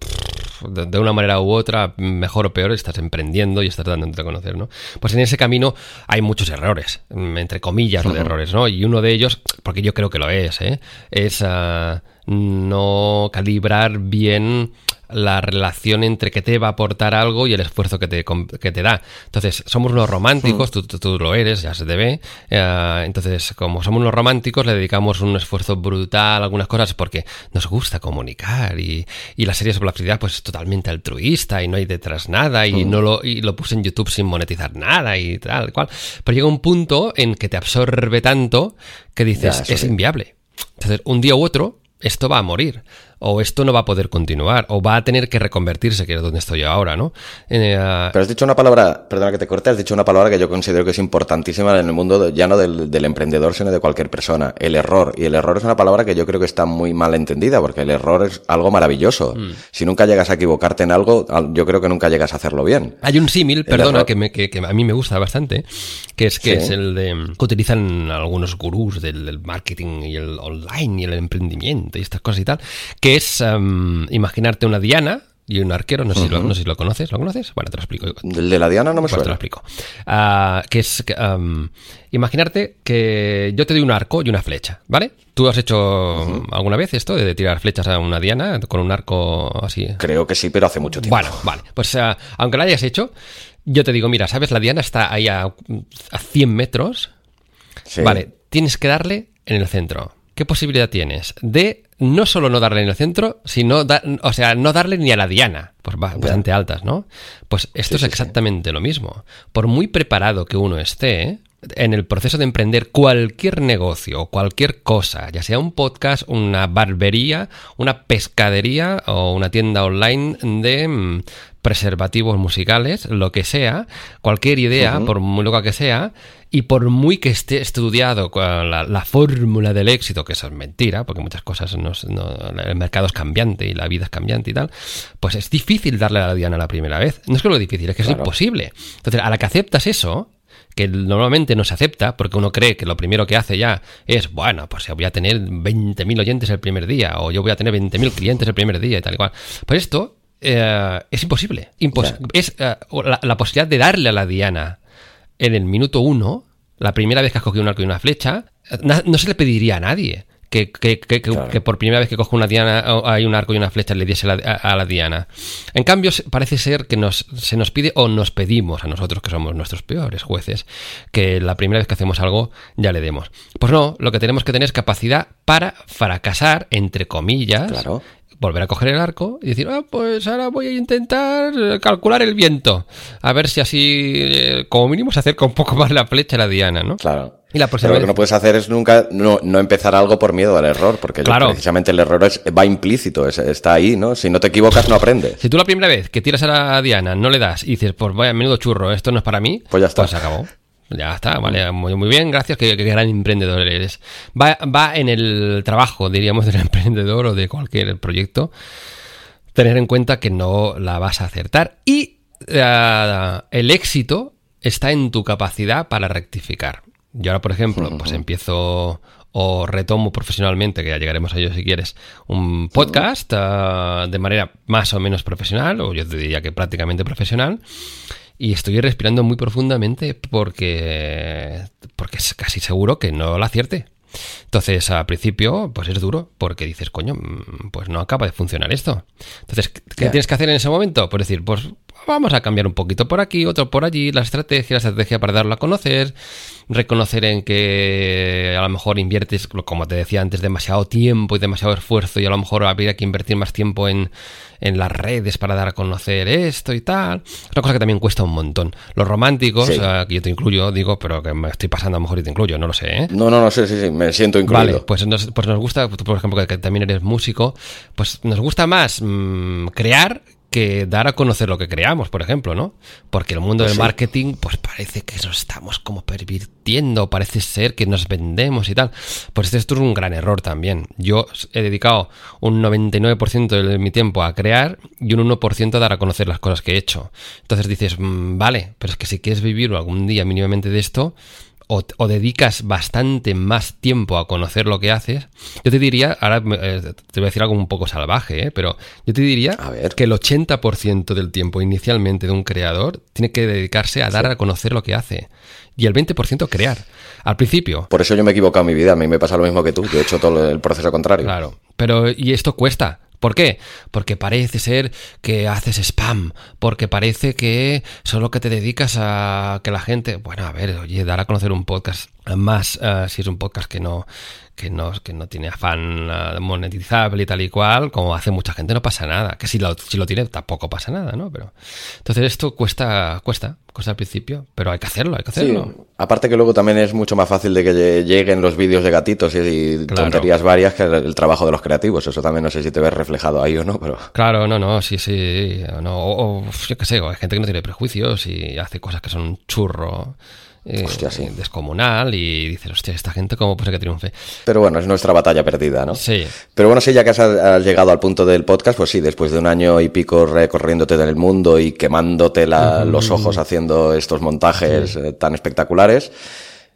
de una manera u otra, mejor o peor, estás emprendiendo y estás dándote a conocer, ¿no? Pues en ese camino hay muchos errores, entre comillas, de errores, ¿no? Y uno de ellos, porque yo creo que lo es, ¿eh? es uh, no calibrar bien la relación entre que te va a aportar algo y el esfuerzo que te, que te da. Entonces, somos unos románticos, hmm. tú, tú, lo eres, ya se te ve. Eh, entonces, como somos unos románticos, le dedicamos un esfuerzo brutal a algunas cosas porque nos gusta comunicar y, y la serie sobre la felicidad pues es totalmente altruista y no hay detrás nada y, hmm. no lo, y lo puse en YouTube sin monetizar nada y tal, cual. Pero llega un punto en que te absorbe tanto que dices, es inviable. Entonces, un día u otro, esto va a morir o esto no va a poder continuar, o va a tener que reconvertirse, que es donde estoy ahora, ¿no? Eh, Pero has dicho una palabra, perdona que te corte, has dicho una palabra que yo considero que es importantísima en el mundo ya no del, emprendedor, sino de cualquier persona, el error. Y el error es una palabra que yo creo que está muy mal entendida, porque el error es algo maravilloso. Mm. Si nunca llegas a equivocarte en algo, yo creo que nunca llegas a hacerlo bien. Hay un símil, perdona, que, que, a mí me gusta bastante, que es que es el de que utilizan algunos gurús del, marketing y el online y el emprendimiento y estas cosas y tal, que es em, imaginarte una diana y un arquero, no sé, si lo, no sé si lo conoces, ¿lo conoces? Bueno, te lo explico. ¿El de la diana no me pues suena? te lo explico. Ah, que es, em, imaginarte que yo te doy un arco y una flecha, ¿vale? ¿Tú has hecho alguna vez esto de tirar flechas a una diana con un arco así? Creo que sí, pero hace mucho tiempo. Bueno, vale. Pues ah, aunque lo hayas hecho, yo te digo, mira, ¿sabes? La diana está ahí a, a 100 metros. Vale, tienes que darle en el centro. ¿Qué posibilidad tienes de no solo no darle en el centro, sino, o sea, no darle ni a la diana, pues bastante altas, ¿no? Pues esto es exactamente lo mismo. Por muy preparado que uno esté, en el proceso de emprender cualquier negocio o cualquier cosa, ya sea un podcast, una barbería, una pescadería o una tienda online de mm, preservativos musicales, lo que sea, cualquier idea, por muy loca que sea, y por muy que esté estudiado la, la fórmula del éxito, que eso es mentira, porque muchas cosas no, el mercado es cambiante y la vida es cambiante y tal, pues es difícil darle a la diana la primera vez. No es que lo difícil, es que es imposible. Entonces, a la que aceptas eso, que normalmente no se acepta, porque uno cree que lo primero que hace ya es, bueno, pues voy a tener 20.000 oyentes el primer día, o yo voy a tener 20.000 clientes el primer día y tal y cual. Pues esto eh, es imposible. es eh, la, posibilidad de darle a la diana en el minuto uno, la primera vez que has cogido un arco y una flecha, no se le pediría a nadie que, que, por primera vez que coge una diana hay un arco y una flecha le diese a, la diana. En cambio, parece ser que nos, se nos pide o nos pedimos a nosotros, que somos nuestros peores jueces, que la primera vez que hacemos algo ya le demos. Pues no, lo que tenemos que tener es capacidad para fracasar, entre comillas, claro volver a coger el arco y decir, ah, pues ahora voy a intentar calcular el viento. A ver si así, eh, como mínimo, se acerca un poco más la flecha a la diana, ¿no? Claro. Y la Pero lo que no puedes hacer es nunca no, empezar algo por miedo al error, porque precisamente el error es, va implícito, está ahí, ¿no? Si no te equivocas, no aprendes. Si tú la primera vez que tiras a la diana no le das y dices, pues vaya, menudo churro, esto no es para mí, pues ya está. Pues se acabó. Ya está, vale, muy, muy bien, gracias, qué, gran emprendedor eres. Va, va en el trabajo, diríamos, del emprendedor o de cualquier proyecto, tener en cuenta que no la vas a acertar y eh, el éxito está en tu capacidad para rectificar. Yo ahora, por ejemplo, pues empiezo o retomo profesionalmente, que ya llegaremos a ello si quieres, un podcast eh, de manera más o menos profesional, o yo te diría que prácticamente profesional y estoy respirando muy profundamente porque, porque es casi seguro que no la acierte. Entonces, al principio, pues es duro, porque dices, coño, mm, pues no acaba de funcionar esto. Entonces, ¿qué tienes que hacer en ese momento? Pues decir, pues vamos a cambiar un poquito por aquí, otro por allí, la estrategia, la estrategia para darlo a conocer, reconocer en que a lo mejor inviertes, como te decía antes, demasiado tiempo y demasiado esfuerzo y a lo mejor habría que invertir más tiempo en, en las redes para dar a conocer esto y tal. Es una cosa que también cuesta un montón. Los románticos, que yo te incluyo, digo, pero que me estoy pasando a lo mejor y te incluyo, no lo sé. ¿eh? No, no, no sé, sí, sí. me siento incluido. Vale, pues nos, pues nos gusta, por ejemplo, que, también eres músico, pues nos gusta más mmm, crear que dar a conocer lo que creamos, por ejemplo, ¿no? Porque el mundo pues del sí. marketing, pues parece que nos estamos como pervirtiendo, parece ser que nos vendemos y tal. Pues esto es un gran error también. Yo he dedicado un 99% de mi tiempo a crear y un 1% a dar a conocer las cosas que he hecho. Entonces dices, mmm, vale, pero es que si quieres vivir algún día mínimamente de esto, o, o, dedicas bastante más tiempo a conocer lo que haces, yo te diría, ahora eh, te voy a decir algo un poco salvaje, ¿eh? pero yo te diría que el 80% del tiempo inicialmente de un creador tiene que dedicarse a dar sí. a conocer lo que hace y el 20% crear. Al principio. Por eso yo me he equivocado en mi vida, a mí me pasa lo mismo que tú, yo he hecho todo el proceso contrario. Claro, pero y esto cuesta. ¿Por qué? Porque parece ser que haces spam, porque parece que solo que te dedicas a que la gente, bueno, a ver, oye, dar a conocer un podcast más uh, si es un podcast que no que no, que no tiene afán uh, monetizable y tal y cual, como hace mucha gente, no pasa nada. Que si lo, si lo tiene, tampoco pasa nada, ¿no? Pero entonces esto cuesta, cuesta, cuesta al principio, pero hay que hacerlo, hay que hacerlo. Sí, aparte que luego también es mucho más fácil de que lleguen los vídeos de gatitos y, y claro. tonterías varias que el, el, trabajo de los creativos. Eso también no sé si te ves reflejado ahí o no, pero. Claro, no, no, sí, sí. No, o, o yo qué sé, hay gente que no tiene prejuicios y hace cosas que son un churro eh, hostia, sí. descomunal y dices, hostia, esta gente cómo puede que triunfe. Pero bueno, es nuestra batalla perdida, ¿no? Sí. Pero bueno, sí, ya que has, has, llegado al punto del podcast, pues sí, después de un año y pico recorriéndote del mundo y quemándote la, uh -huh. los ojos haciendo estos montajes sí. eh, tan espectaculares,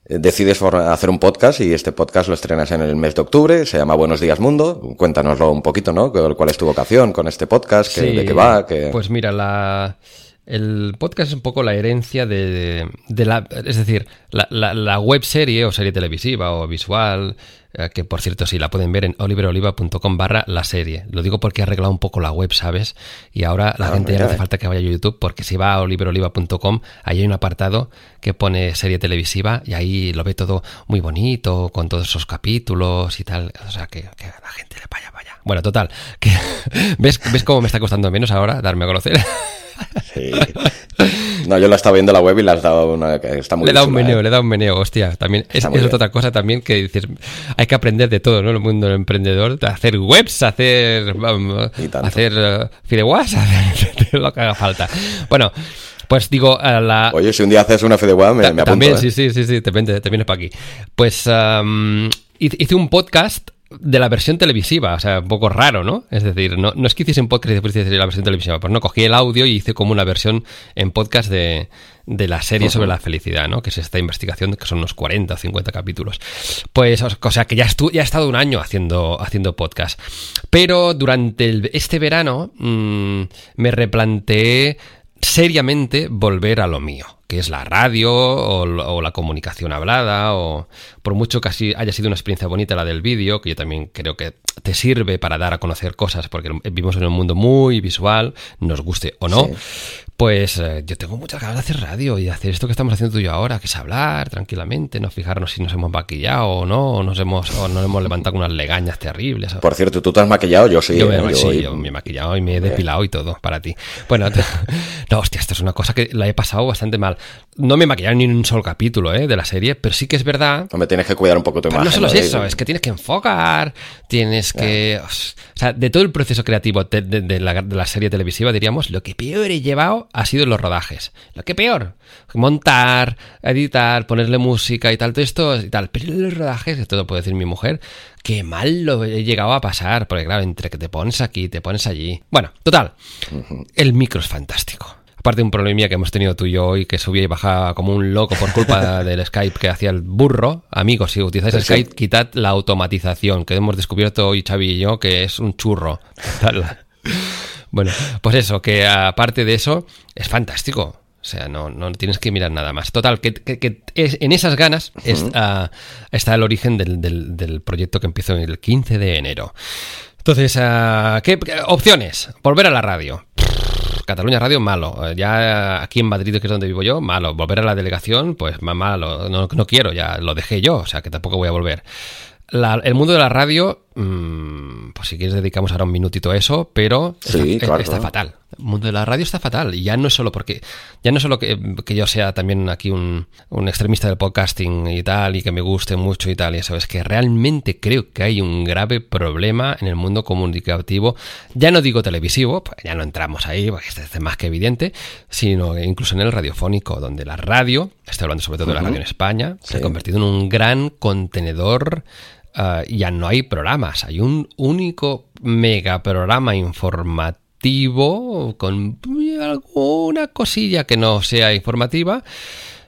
eh, decides hacer un podcast y este podcast lo estrenas en el mes de octubre, se llama Buenos Días Mundo. Cuéntanoslo un poquito, ¿no? ¿Cuál es tu vocación con este podcast? Sí. ¿De qué va? ¿Qué... Pues mira, la el podcast es un poco la herencia de, de la. Es decir, la, la, la, web serie o serie televisiva o visual, eh, que por cierto, sí, la pueden ver en oliveroliva.com barra la serie. Lo digo porque he arreglado un poco la web, ¿sabes? Y ahora la ah, gente ya no hace falta que vaya a YouTube, porque si va a oliveroliva.com, ahí hay un apartado que pone serie televisiva y ahí lo ve todo muy bonito, con todos esos capítulos y tal. O sea, que, que la gente le vaya, vaya. Bueno, total. Que, ¿ves, ¿Ves cómo me está costando menos ahora darme a conocer? Sí. No, yo la estaba viendo la web y le has dado una. Está muy le da un meneo, eh. le da un meneo, hostia. También es, es otra cosa también que dices. Hay que aprender de todo, ¿no? El mundo del emprendedor. Hacer webs, hacer. Um, hacer uh, fideuás, hacer lo que haga falta. Bueno. Pues digo, uh, la... Oye, si un día haces una fideuá, me, me apunto. También, ¿eh? sí, sí, sí, sí, te, vienes, te vienes para aquí. Pues um, hice un podcast de la versión televisiva, o sea, un poco raro, ¿no? Es decir, no, no es que hiciese un podcast y después hiciese la versión televisiva, pues no, cogí el audio y hice como una versión en podcast de, de la serie uh -huh. sobre la felicidad, ¿no? Que es esta investigación, que son unos 40 o 50 capítulos. Pues, o sea, que ya, estu ya he estado un año haciendo, haciendo podcast. Pero durante el, este verano mmm, me replanteé seriamente volver a lo mío que es la radio o, la comunicación hablada, o por mucho que así haya sido una experiencia bonita la del vídeo, que yo también creo que te sirve para dar a conocer cosas, porque vivimos en un mundo muy visual, nos guste o no. Pues eh, yo tengo muchas ganas de hacer radio y de hacer esto que estamos haciendo tú y yo ahora, que es hablar tranquilamente, no fijarnos si nos hemos maquillado o no, o nos hemos, o nos hemos levantado con unas legañas terribles. Por cierto, ¿tú te has maquillado? Yo sí. Yo, me, yo, sí, yo me he maquillado y me he depilado y todo para ti. Bueno, no, hostia, esto es una cosa que la he pasado bastante mal no me maquillaron ni un solo capítulo ¿eh? de la serie, pero sí que es verdad. Me tienes que cuidar un poco tu imagen. No solo es eso, es que tienes que enfocar, tienes que. O sea, de todo el proceso creativo de, de, de, la, de, la, serie televisiva, diríamos, lo que peor he llevado ha sido los rodajes. Lo que peor. Montar, editar, ponerle música y tal, todo esto y tal. Pero los rodajes, esto lo puede decir mi mujer, qué mal lo he llegado a pasar, porque claro, entre que te pones aquí, te pones allí. Bueno, total. El micro es fantástico aparte de un problemilla que hemos tenido tú y yo hoy, que subía y bajaba como un loco por culpa del Skype que hacía el burro. Amigos, si utilizáis sí, Skype, sí. quitad la automatización, que hemos descubierto hoy Xavi y yo que es un churro. bueno, pues eso, que aparte de eso, es fantástico. O sea, no, no tienes que mirar nada más. Total, que, que, que es, en esas ganas uh -huh. es, uh, está el origen del, del, del, proyecto que empezó el 15 de enero. Entonces, ¿qué, ¿qué, opciones? Volver a la radio. Cataluña Radio, malo. Ya aquí en Madrid, que es donde vivo yo, malo. Volver a la delegación, pues malo. No, no quiero, ya lo dejé yo, o sea que tampoco voy a volver. La, el mundo de la radio pues si quieres dedicamos ahora un minutito a eso, pero está, fatal. El mundo de la radio está fatal. Y ya no es solo porque, ya no es solo que, yo sea también aquí un, un, extremista del podcasting y tal, y que me guste mucho y tal, y eso, es que realmente creo que hay un grave problema en el mundo comunicativo. Ya no digo televisivo, pues ya no entramos ahí, porque es más que evidente, sino incluso en el radiofónico, donde la radio, estoy hablando sobre todo de la radio en España, se ha convertido en un gran contenedor Ah, ya no hay programas, hay un único mega programa informativo con alguna cosilla que no sea informativa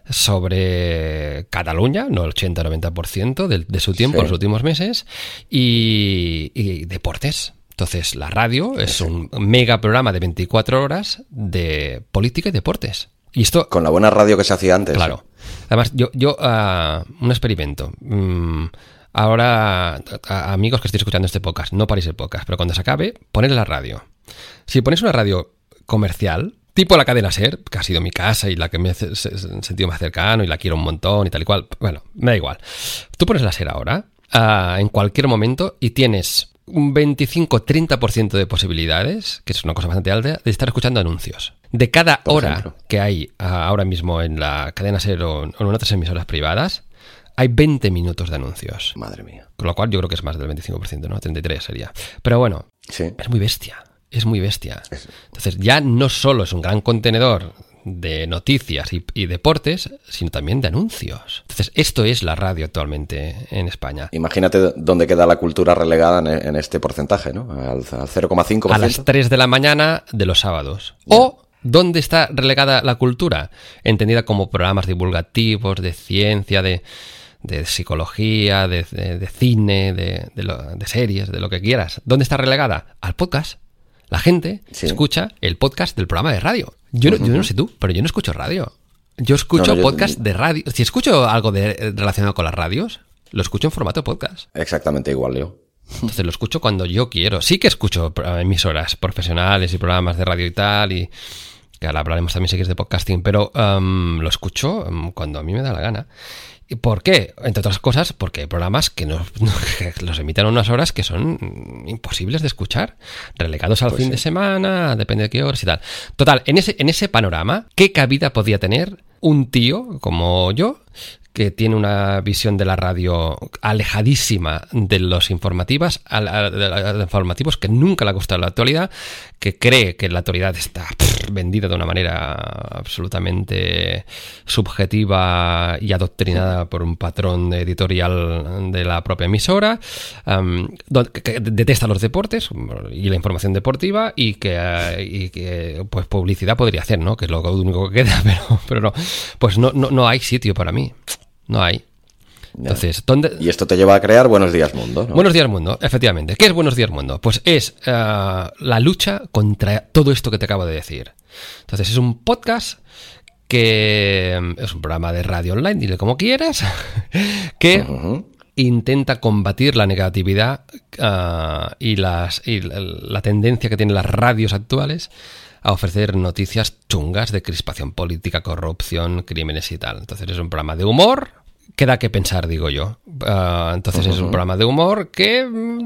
sobre Cataluña, no el 80-90% de, de, su tiempo en los últimos meses, y, deportes. Entonces, la radio es un mega programa de 24 horas de política y deportes. Y esto. Con la buena radio que se hacía antes. Claro. Además, yo, yo uh, un experimento. Mm, Ahora, amigos que estéis escuchando este podcast, no paréis el podcast, pero cuando se acabe, poned la radio. Si pones una radio comercial, tipo la cadena Ser, que ha sido mi casa y la que me he sentido más cercano y la quiero un montón y tal y cual, bueno, me da igual. Tú pones la Ser ahora, ah, en cualquier momento, y tienes un 25-30% de posibilidades, que es una cosa bastante alta, de estar escuchando anuncios. De cada hora que hay ah, ahora mismo en la cadena Ser o en otras emisoras privadas, hay 20 minutos de anuncios. Madre mía. Con lo cual yo creo que es más del 25%, ¿no? 33 sería. Pero bueno, es muy bestia. Es muy bestia. Entonces ya no solo es un gran contenedor de noticias y, deportes, sino también de anuncios. Entonces, esto es la radio actualmente en España. Imagínate dónde queda la cultura relegada en, este porcentaje, ¿no? Al, 0,5%. A las 3 de la mañana de los sábados. O ¿Dónde está relegada la cultura? Entendida como programas divulgativos, de ciencia, de, de psicología, de, cine, de, series, de lo que quieras. ¿Dónde está relegada? Al podcast. La gente escucha el podcast del programa de radio. Yo, no sé tú, pero yo no escucho radio. Yo escucho podcast de radio. Si escucho algo de, relacionado con las radios, lo escucho en formato podcast. Exactamente igual, Leo. Entonces lo escucho cuando yo quiero. Sí que escucho emisoras profesionales y programas de radio y tal, y que ahora hablaremos también si quieres de podcasting, pero um, lo escucho um, cuando a mí me da la gana. ¿Por qué? Entre otras cosas, porque hay programas que, nos, los emiten a unas horas que son imposibles de escuchar, relegados al pues fin de semana, depende de qué horas y tal. Total, en ese, en ese panorama, ¿qué cabida podía tener un tío como yo que tiene una visión de la radio alejadísima de los de informativos que nunca le ha gustado la actualidad, que cree que la actualidad está vendida de una manera absolutamente subjetiva y adoctrinada por un patrón editorial de la propia emisora, que detesta los deportes y la información deportiva y que, pues publicidad podría hacer, ¿no? Que es lo único que queda, pero, pero no, pues no, no, no hay sitio para mí. No hay. Entonces, ¿dónde... Y esto te lleva a crear Buenos Días Mundo. Buenos Días Mundo, efectivamente. ¿Qué es Buenos Días Mundo? Pues es eh, la lucha contra todo esto que te acabo de decir. Entonces, es un podcast que mm, es un programa de radio online, dile como quieras, que intenta combatir la negatividad eh, y, las, y la tendencia que tienen las radios actuales a ofrecer noticias chungas de crispación política, corrupción, crímenes y tal. Entonces es un programa de humor, queda que pensar, digo yo. Ah, entonces es un programa de humor que mm,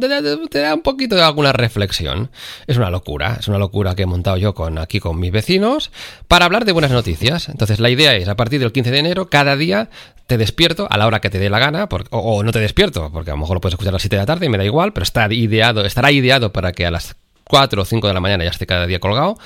te da un poquito de alguna reflexión. Es una locura, es una locura que he montado yo con aquí con mis vecinos para hablar de buenas noticias. Entonces la idea es, a partir del 15 de enero, cada día te despierto a la hora que te dé la gana, o, no te despierto, porque a lo mejor lo puedes escuchar a las 7 de la tarde y me da igual, pero está ideado, estará ideado para que a las 4 o 5 de la mañana ya esté cada día colgado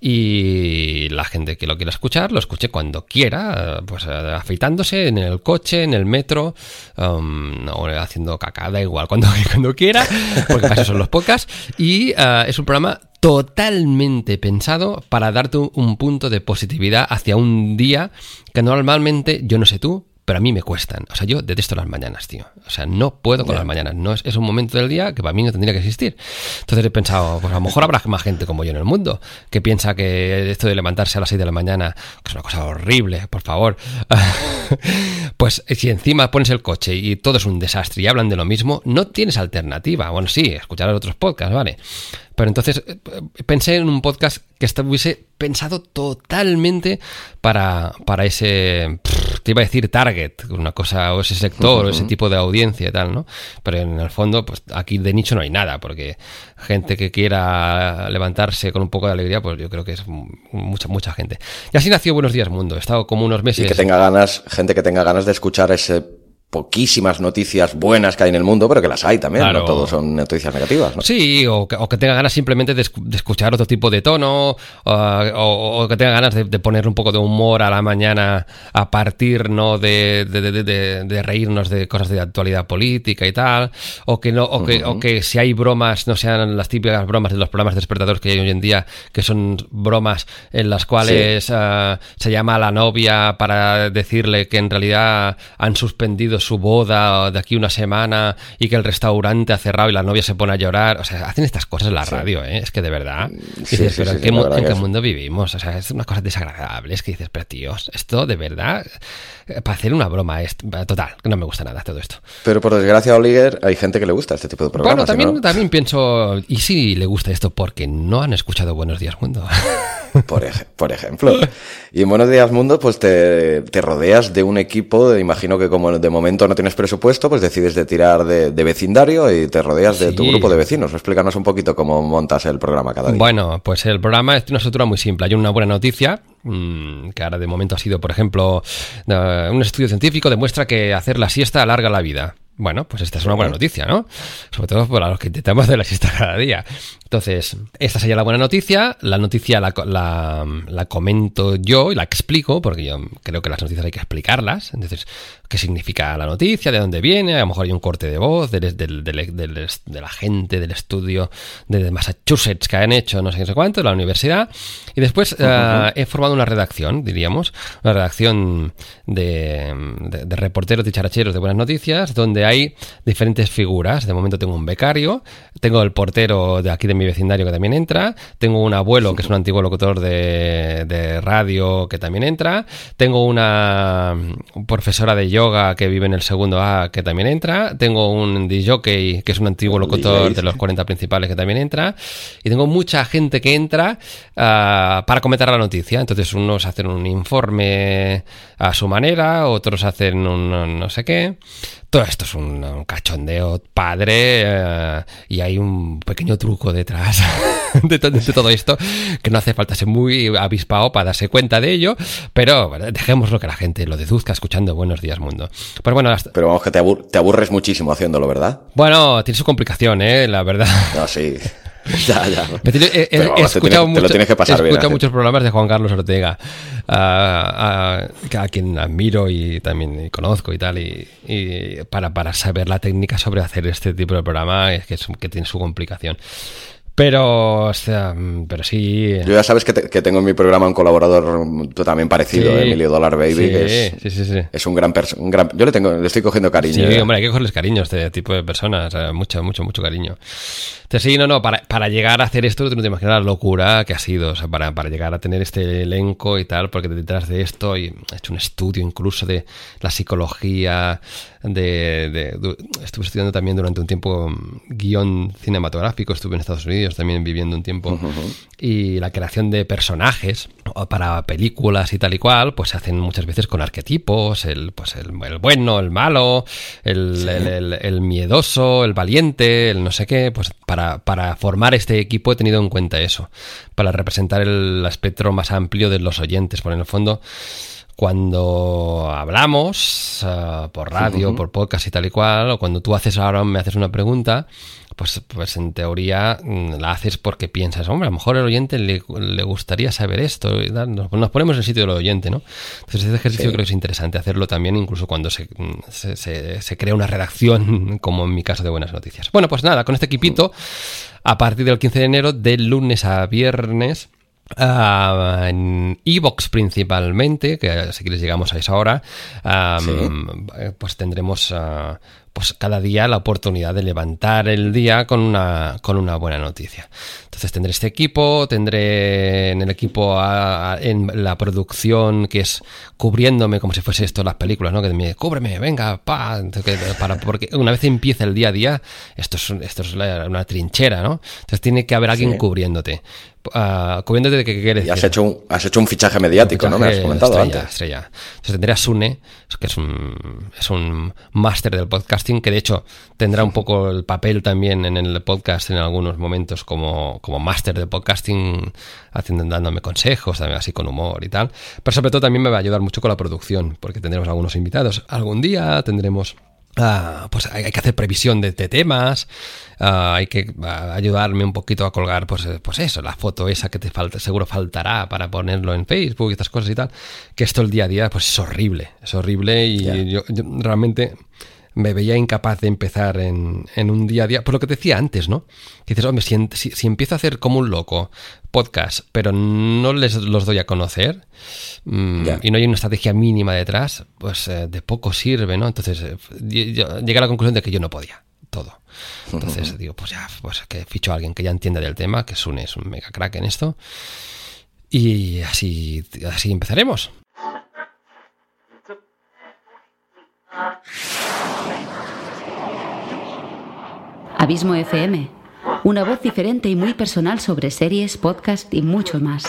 y la gente que lo quiera escuchar lo escuche cuando quiera, pues eh, afeitándose en el coche, en el metro um, o haciendo cacada igual, cuando, cuando quiera, porque para eso son los podcasts y uh, es un programa totalmente pensado para darte un punto de positividad hacia un día que normalmente, yo no sé tú, pero a mí me cuestan. O sea, yo detesto las mañanas, tío. O sea, no puedo con las mañanas. No es, un momento del día que para mí no tendría que existir. Entonces he pensado, pues a lo mejor habrá más gente como yo en el mundo que piensa que esto de levantarse a las 6 de la mañana que es una cosa horrible, por favor. pues si encima pones el coche y todo es un desastre y hablan de lo mismo, no tienes alternativa. Bueno, sí, escuchar otros podcasts, ¿vale? Pero entonces eh, pensé en un podcast que estuviese pensado totalmente para, para ese te iba a decir target, una cosa, o ese sector, o ese tipo de audiencia y tal, ¿no? Pero en el fondo, pues aquí de nicho no hay nada, porque gente que quiera levantarse con un poco de alegría, pues yo creo que es mucha, mucha gente. Y así nació Buenos Días Mundo. He estado como unos meses. Y que tenga ganas, gente que tenga ganas de escuchar ese poquísimas noticias buenas que hay en el mundo, pero que las hay también, no todos son noticias negativas. ¿no? Sí, o que, o que, tenga ganas simplemente de, escuchar otro tipo de tono, o, que tenga ganas de, poner un poco de humor a la mañana a partir no de, de, reírnos de cosas de actualidad política y tal, o que no, o que, o que si hay bromas no sean las típicas bromas de los programas despertadores que hay hoy en día, que son bromas en las cuales eh, se llama a la novia para decirle que en realidad han suspendido su boda de aquí una semana y que el restaurante ha cerrado y la novia se pone a llorar. O sea, hacen estas cosas en la radio, ¿eh? Es que de verdad. dices, pero ¿en qué, mundo vivimos? O sea, es una cosa desagradable. Es que dices, pero tíos, esto de verdad, eh, para hacer una broma es total, no me gusta nada todo esto. Pero por desgracia, Oliver, hay gente que le gusta este tipo de programas. Bueno, también, también pienso, ¿y si le gusta esto? Porque no han escuchado Buenos Días Mundo. Por, por ejemplo. Y en Buenos Días Mundo, pues te, te rodeas de un equipo, imagino que como de momento no tienes presupuesto, pues decides de tirar de, vecindario y te rodeas de tu grupo de vecinos. Explícanos un poquito cómo montas el programa cada día. Bueno, pues el programa es una estructura muy simple. Hay una buena noticia, mm, que ahora de momento ha sido, por ejemplo, un estudio científico demuestra que hacer la siesta alarga la vida. Bueno, pues esta es una buena noticia, ¿no? Sobre todo para los que intentamos hacer la siesta cada día. Entonces, esta sería la buena noticia. La noticia la, la, comento yo y la explico, porque yo creo que las noticias hay que explicarlas. Entonces, ¿qué significa la noticia? ¿De dónde viene? A lo mejor hay un corte de voz de, la gente del estudio de Massachusetts que han hecho no sé qué sé cuánto, la universidad. Y después eh, he formado una redacción, diríamos, una redacción de, reporteros y characheros de buenas noticias, donde hay diferentes figuras. De momento tengo un becario, tengo el portero de aquí de mi vecindario que también entra, tengo un abuelo que es un antiguo locutor de, radio que también entra, tengo una profesora de yoga que vive en el segundo A que también entra, tengo un DJ que es un antiguo locutor de los 40 principales que también entra, y tengo mucha gente que entra ah, para comentar la noticia. Entonces unos hacen un informe a su manera, otros hacen un no sé qué. Todo esto es un, cachondeo padre eh, y hay un pequeño truco detrás de, todo esto que no hace falta ser muy avispado para darse cuenta de ello, pero dejémoslo que la gente lo deduzca escuchando Buenos Días Mundo. Pero bueno, pero vamos que te, te aburres muchísimo haciéndolo, ¿verdad? Bueno, tiene su complicación, ¿eh? La verdad. No, sí. ya, ya. he, escuchado, muchos programas de Juan Carlos Ortega, a, quien admiro y también conozco y tal, y, para, para, saber la técnica sobre hacer este tipo de programa es que, es, que tiene su complicación. Pero, o sea, mm, pero sí. Yo ya sabes que, tengo en mi programa un colaborador también parecido, Emilio Dollar Baby, que es, es un gran, un gran. Yo le tengo, le estoy cogiendo cariño. Sí, hombre, hay que cogerles cariño a este tipo de personas, mucho, mucho, mucho cariño. Entonces, sí, no, no, para, para llegar a hacer esto, tú no te imaginas la locura que ha sido, o sea, para, para llegar a tener este elenco y tal, porque detrás de esto he hecho un estudio incluso de la psicología, de, estuve estudiando también durante un tiempo mm, guion cinematográfico, estuve en Estados Unidos también viviendo un tiempo, y la creación de personajes para películas y tal y cual, pues se hacen muchas veces con arquetipos, el, pues el, bueno, el malo, el, el, miedoso, el valiente, el no sé qué, pues para, para formar este equipo he tenido en cuenta eso, para representar el espectro más amplio de los oyentes, por en el fondo cuando hablamos eh, por radio, por podcast y tal y cual, o cuando tú haces ahora me haces una pregunta, pues, pues en teoría mm, la haces porque piensas, hombre, a lo mejor el oyente le, gustaría saber esto. Nos, ponemos en el sitio del oyente, ¿no? Entonces, este ejercicio creo que es interesante hacerlo también, incluso cuando se, mm, se, se, crea una redacción, como en mi caso de Buenas Noticias. Bueno, pues nada, con este equipito, a partir del 15 de enero, de lunes a viernes, Uh, en Evox principalmente, que si quieres llegamos a esa hora, pues tendremos pues cada día la oportunidad de levantar el día con una, con una buena noticia. Entonces tendré este equipo, tendré en el equipo en la producción que es cubriéndome como si fuese esto las películas, ¿no? Que me cúbreme, venga, pa, para, porque una vez empieza el día a día, esto es, esto es una trinchera, ¿no? Entonces tiene que haber alguien cubriéndote. Uh, de qué quieres y has hecho, un, has hecho un fichaje mediático, ¿no? Me has comentado estrella, antes. Estrella. Entonces tendré a Sune, que es un, es un máster del podcasting, que de hecho tendrá un poco el papel también en el podcast en algunos momentos como, como máster de podcasting, haciendo, dándome consejos, también así con humor y tal. Pero sobre todo también me va a ayudar mucho con la producción, porque tendremos algunos invitados. Algún día tendremos Ah, pues hay, que hacer previsión de, temas, ah, hay que ah, ayudarme un poquito a colgar, pues, eh, pues eso, la foto esa que te falta, seguro faltará para ponerlo en Facebook y estas cosas y tal, que esto el día a día pues es horrible, es horrible y yo, realmente me veía incapaz de empezar en, un día a día, por lo que te decía antes, ¿no? Que dices, hombre, si, si, empiezo a hacer como un loco podcast, pero no les los doy a conocer mm, y no hay una estrategia mínima detrás, pues eh, de poco sirve, ¿no? Entonces eh, llegué a la conclusión de que yo no podía todo. Entonces digo, pues ya, pues que ficho a alguien que ya entiende del tema, que es un, es un mega crack en esto. Y así, así empezaremos. Abismo FM, una voz diferente y muy personal sobre series, podcast y mucho más.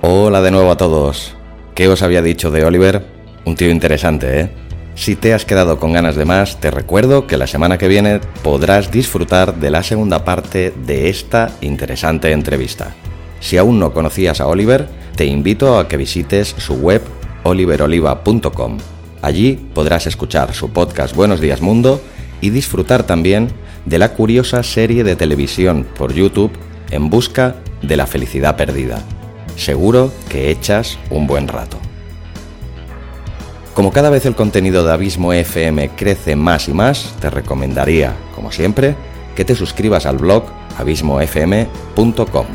Hola de nuevo a todos. ¿Qué os había dicho de Oliver? Un tío interesante, ¿eh? Si te has quedado con ganas de más, te recuerdo que la semana que viene podrás disfrutar de la segunda parte de esta interesante entrevista. Si aún no conocías a Oliver, te invito a que visites su web oliveroliva.com. Allí podrás escuchar su podcast Buenos Días Mundo y disfrutar también de la curiosa serie de televisión por YouTube En Busca de la Felicidad Perdida. Seguro que echas un buen rato. Como cada vez el contenido de Abismo FM crece más y más, te recomendaría, como siempre, que te suscribas al blog abismofm.com.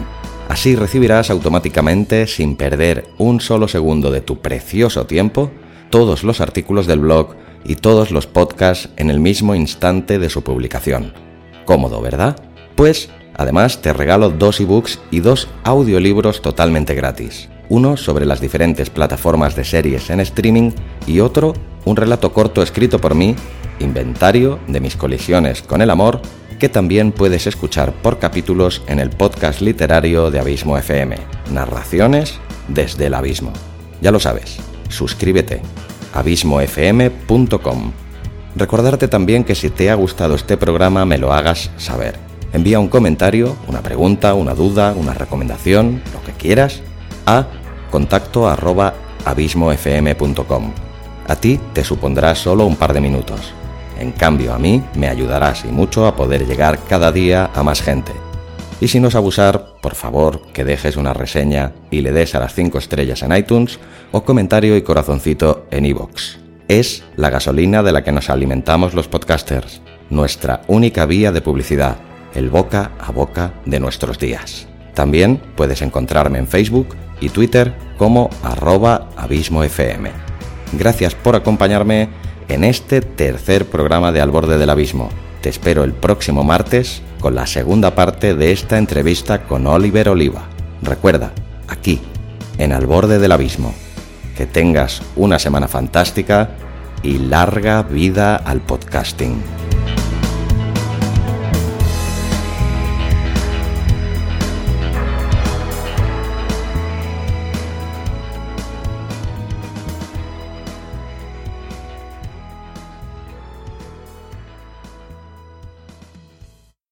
Así recibirás automáticamente, sin perder un solo segundo de tu precioso tiempo, todos los artículos del blog y todos los podcasts en el mismo instante de su publicación. Cómodo, ¿verdad? Pues, además, te regalo dos ebooks y dos audiolibros totalmente gratis uno sobre las diferentes plataformas de series en streaming y otro un relato corto escrito por mí, Inventario de mis colisiones con el amor, que también puedes escuchar por capítulos en el podcast literario de Abismo FM, Narraciones desde el Abismo. Ya lo sabes, suscríbete, abismofm.com. Recordarte también que si te ha gustado este programa me lo hagas saber. Envía un comentario, una pregunta, una duda, una recomendación, lo que quieras a contacto arroba abismofm.com. A ti te supondrá solo un par de minutos. En cambio, a mí me ayudarás y mucho a poder llegar cada día a más gente. Y si no es abusar, por favor, que dejes una reseña y le des a las 5 estrellas en iTunes o comentario y corazoncito en iVoox. Es la gasolina de la que nos alimentamos los podcasters, nuestra única vía de publicidad, el boca a boca de nuestros días. También puedes encontrarme en Facebook y Twitter como arroba abismofm. Gracias por acompañarme en este tercer programa de Al borde del abismo. Te espero el próximo martes con la segunda parte de esta entrevista con Oliver Oliva. Recuerda, aquí, en Al borde del abismo. Que tengas una semana fantástica y larga vida al podcasting.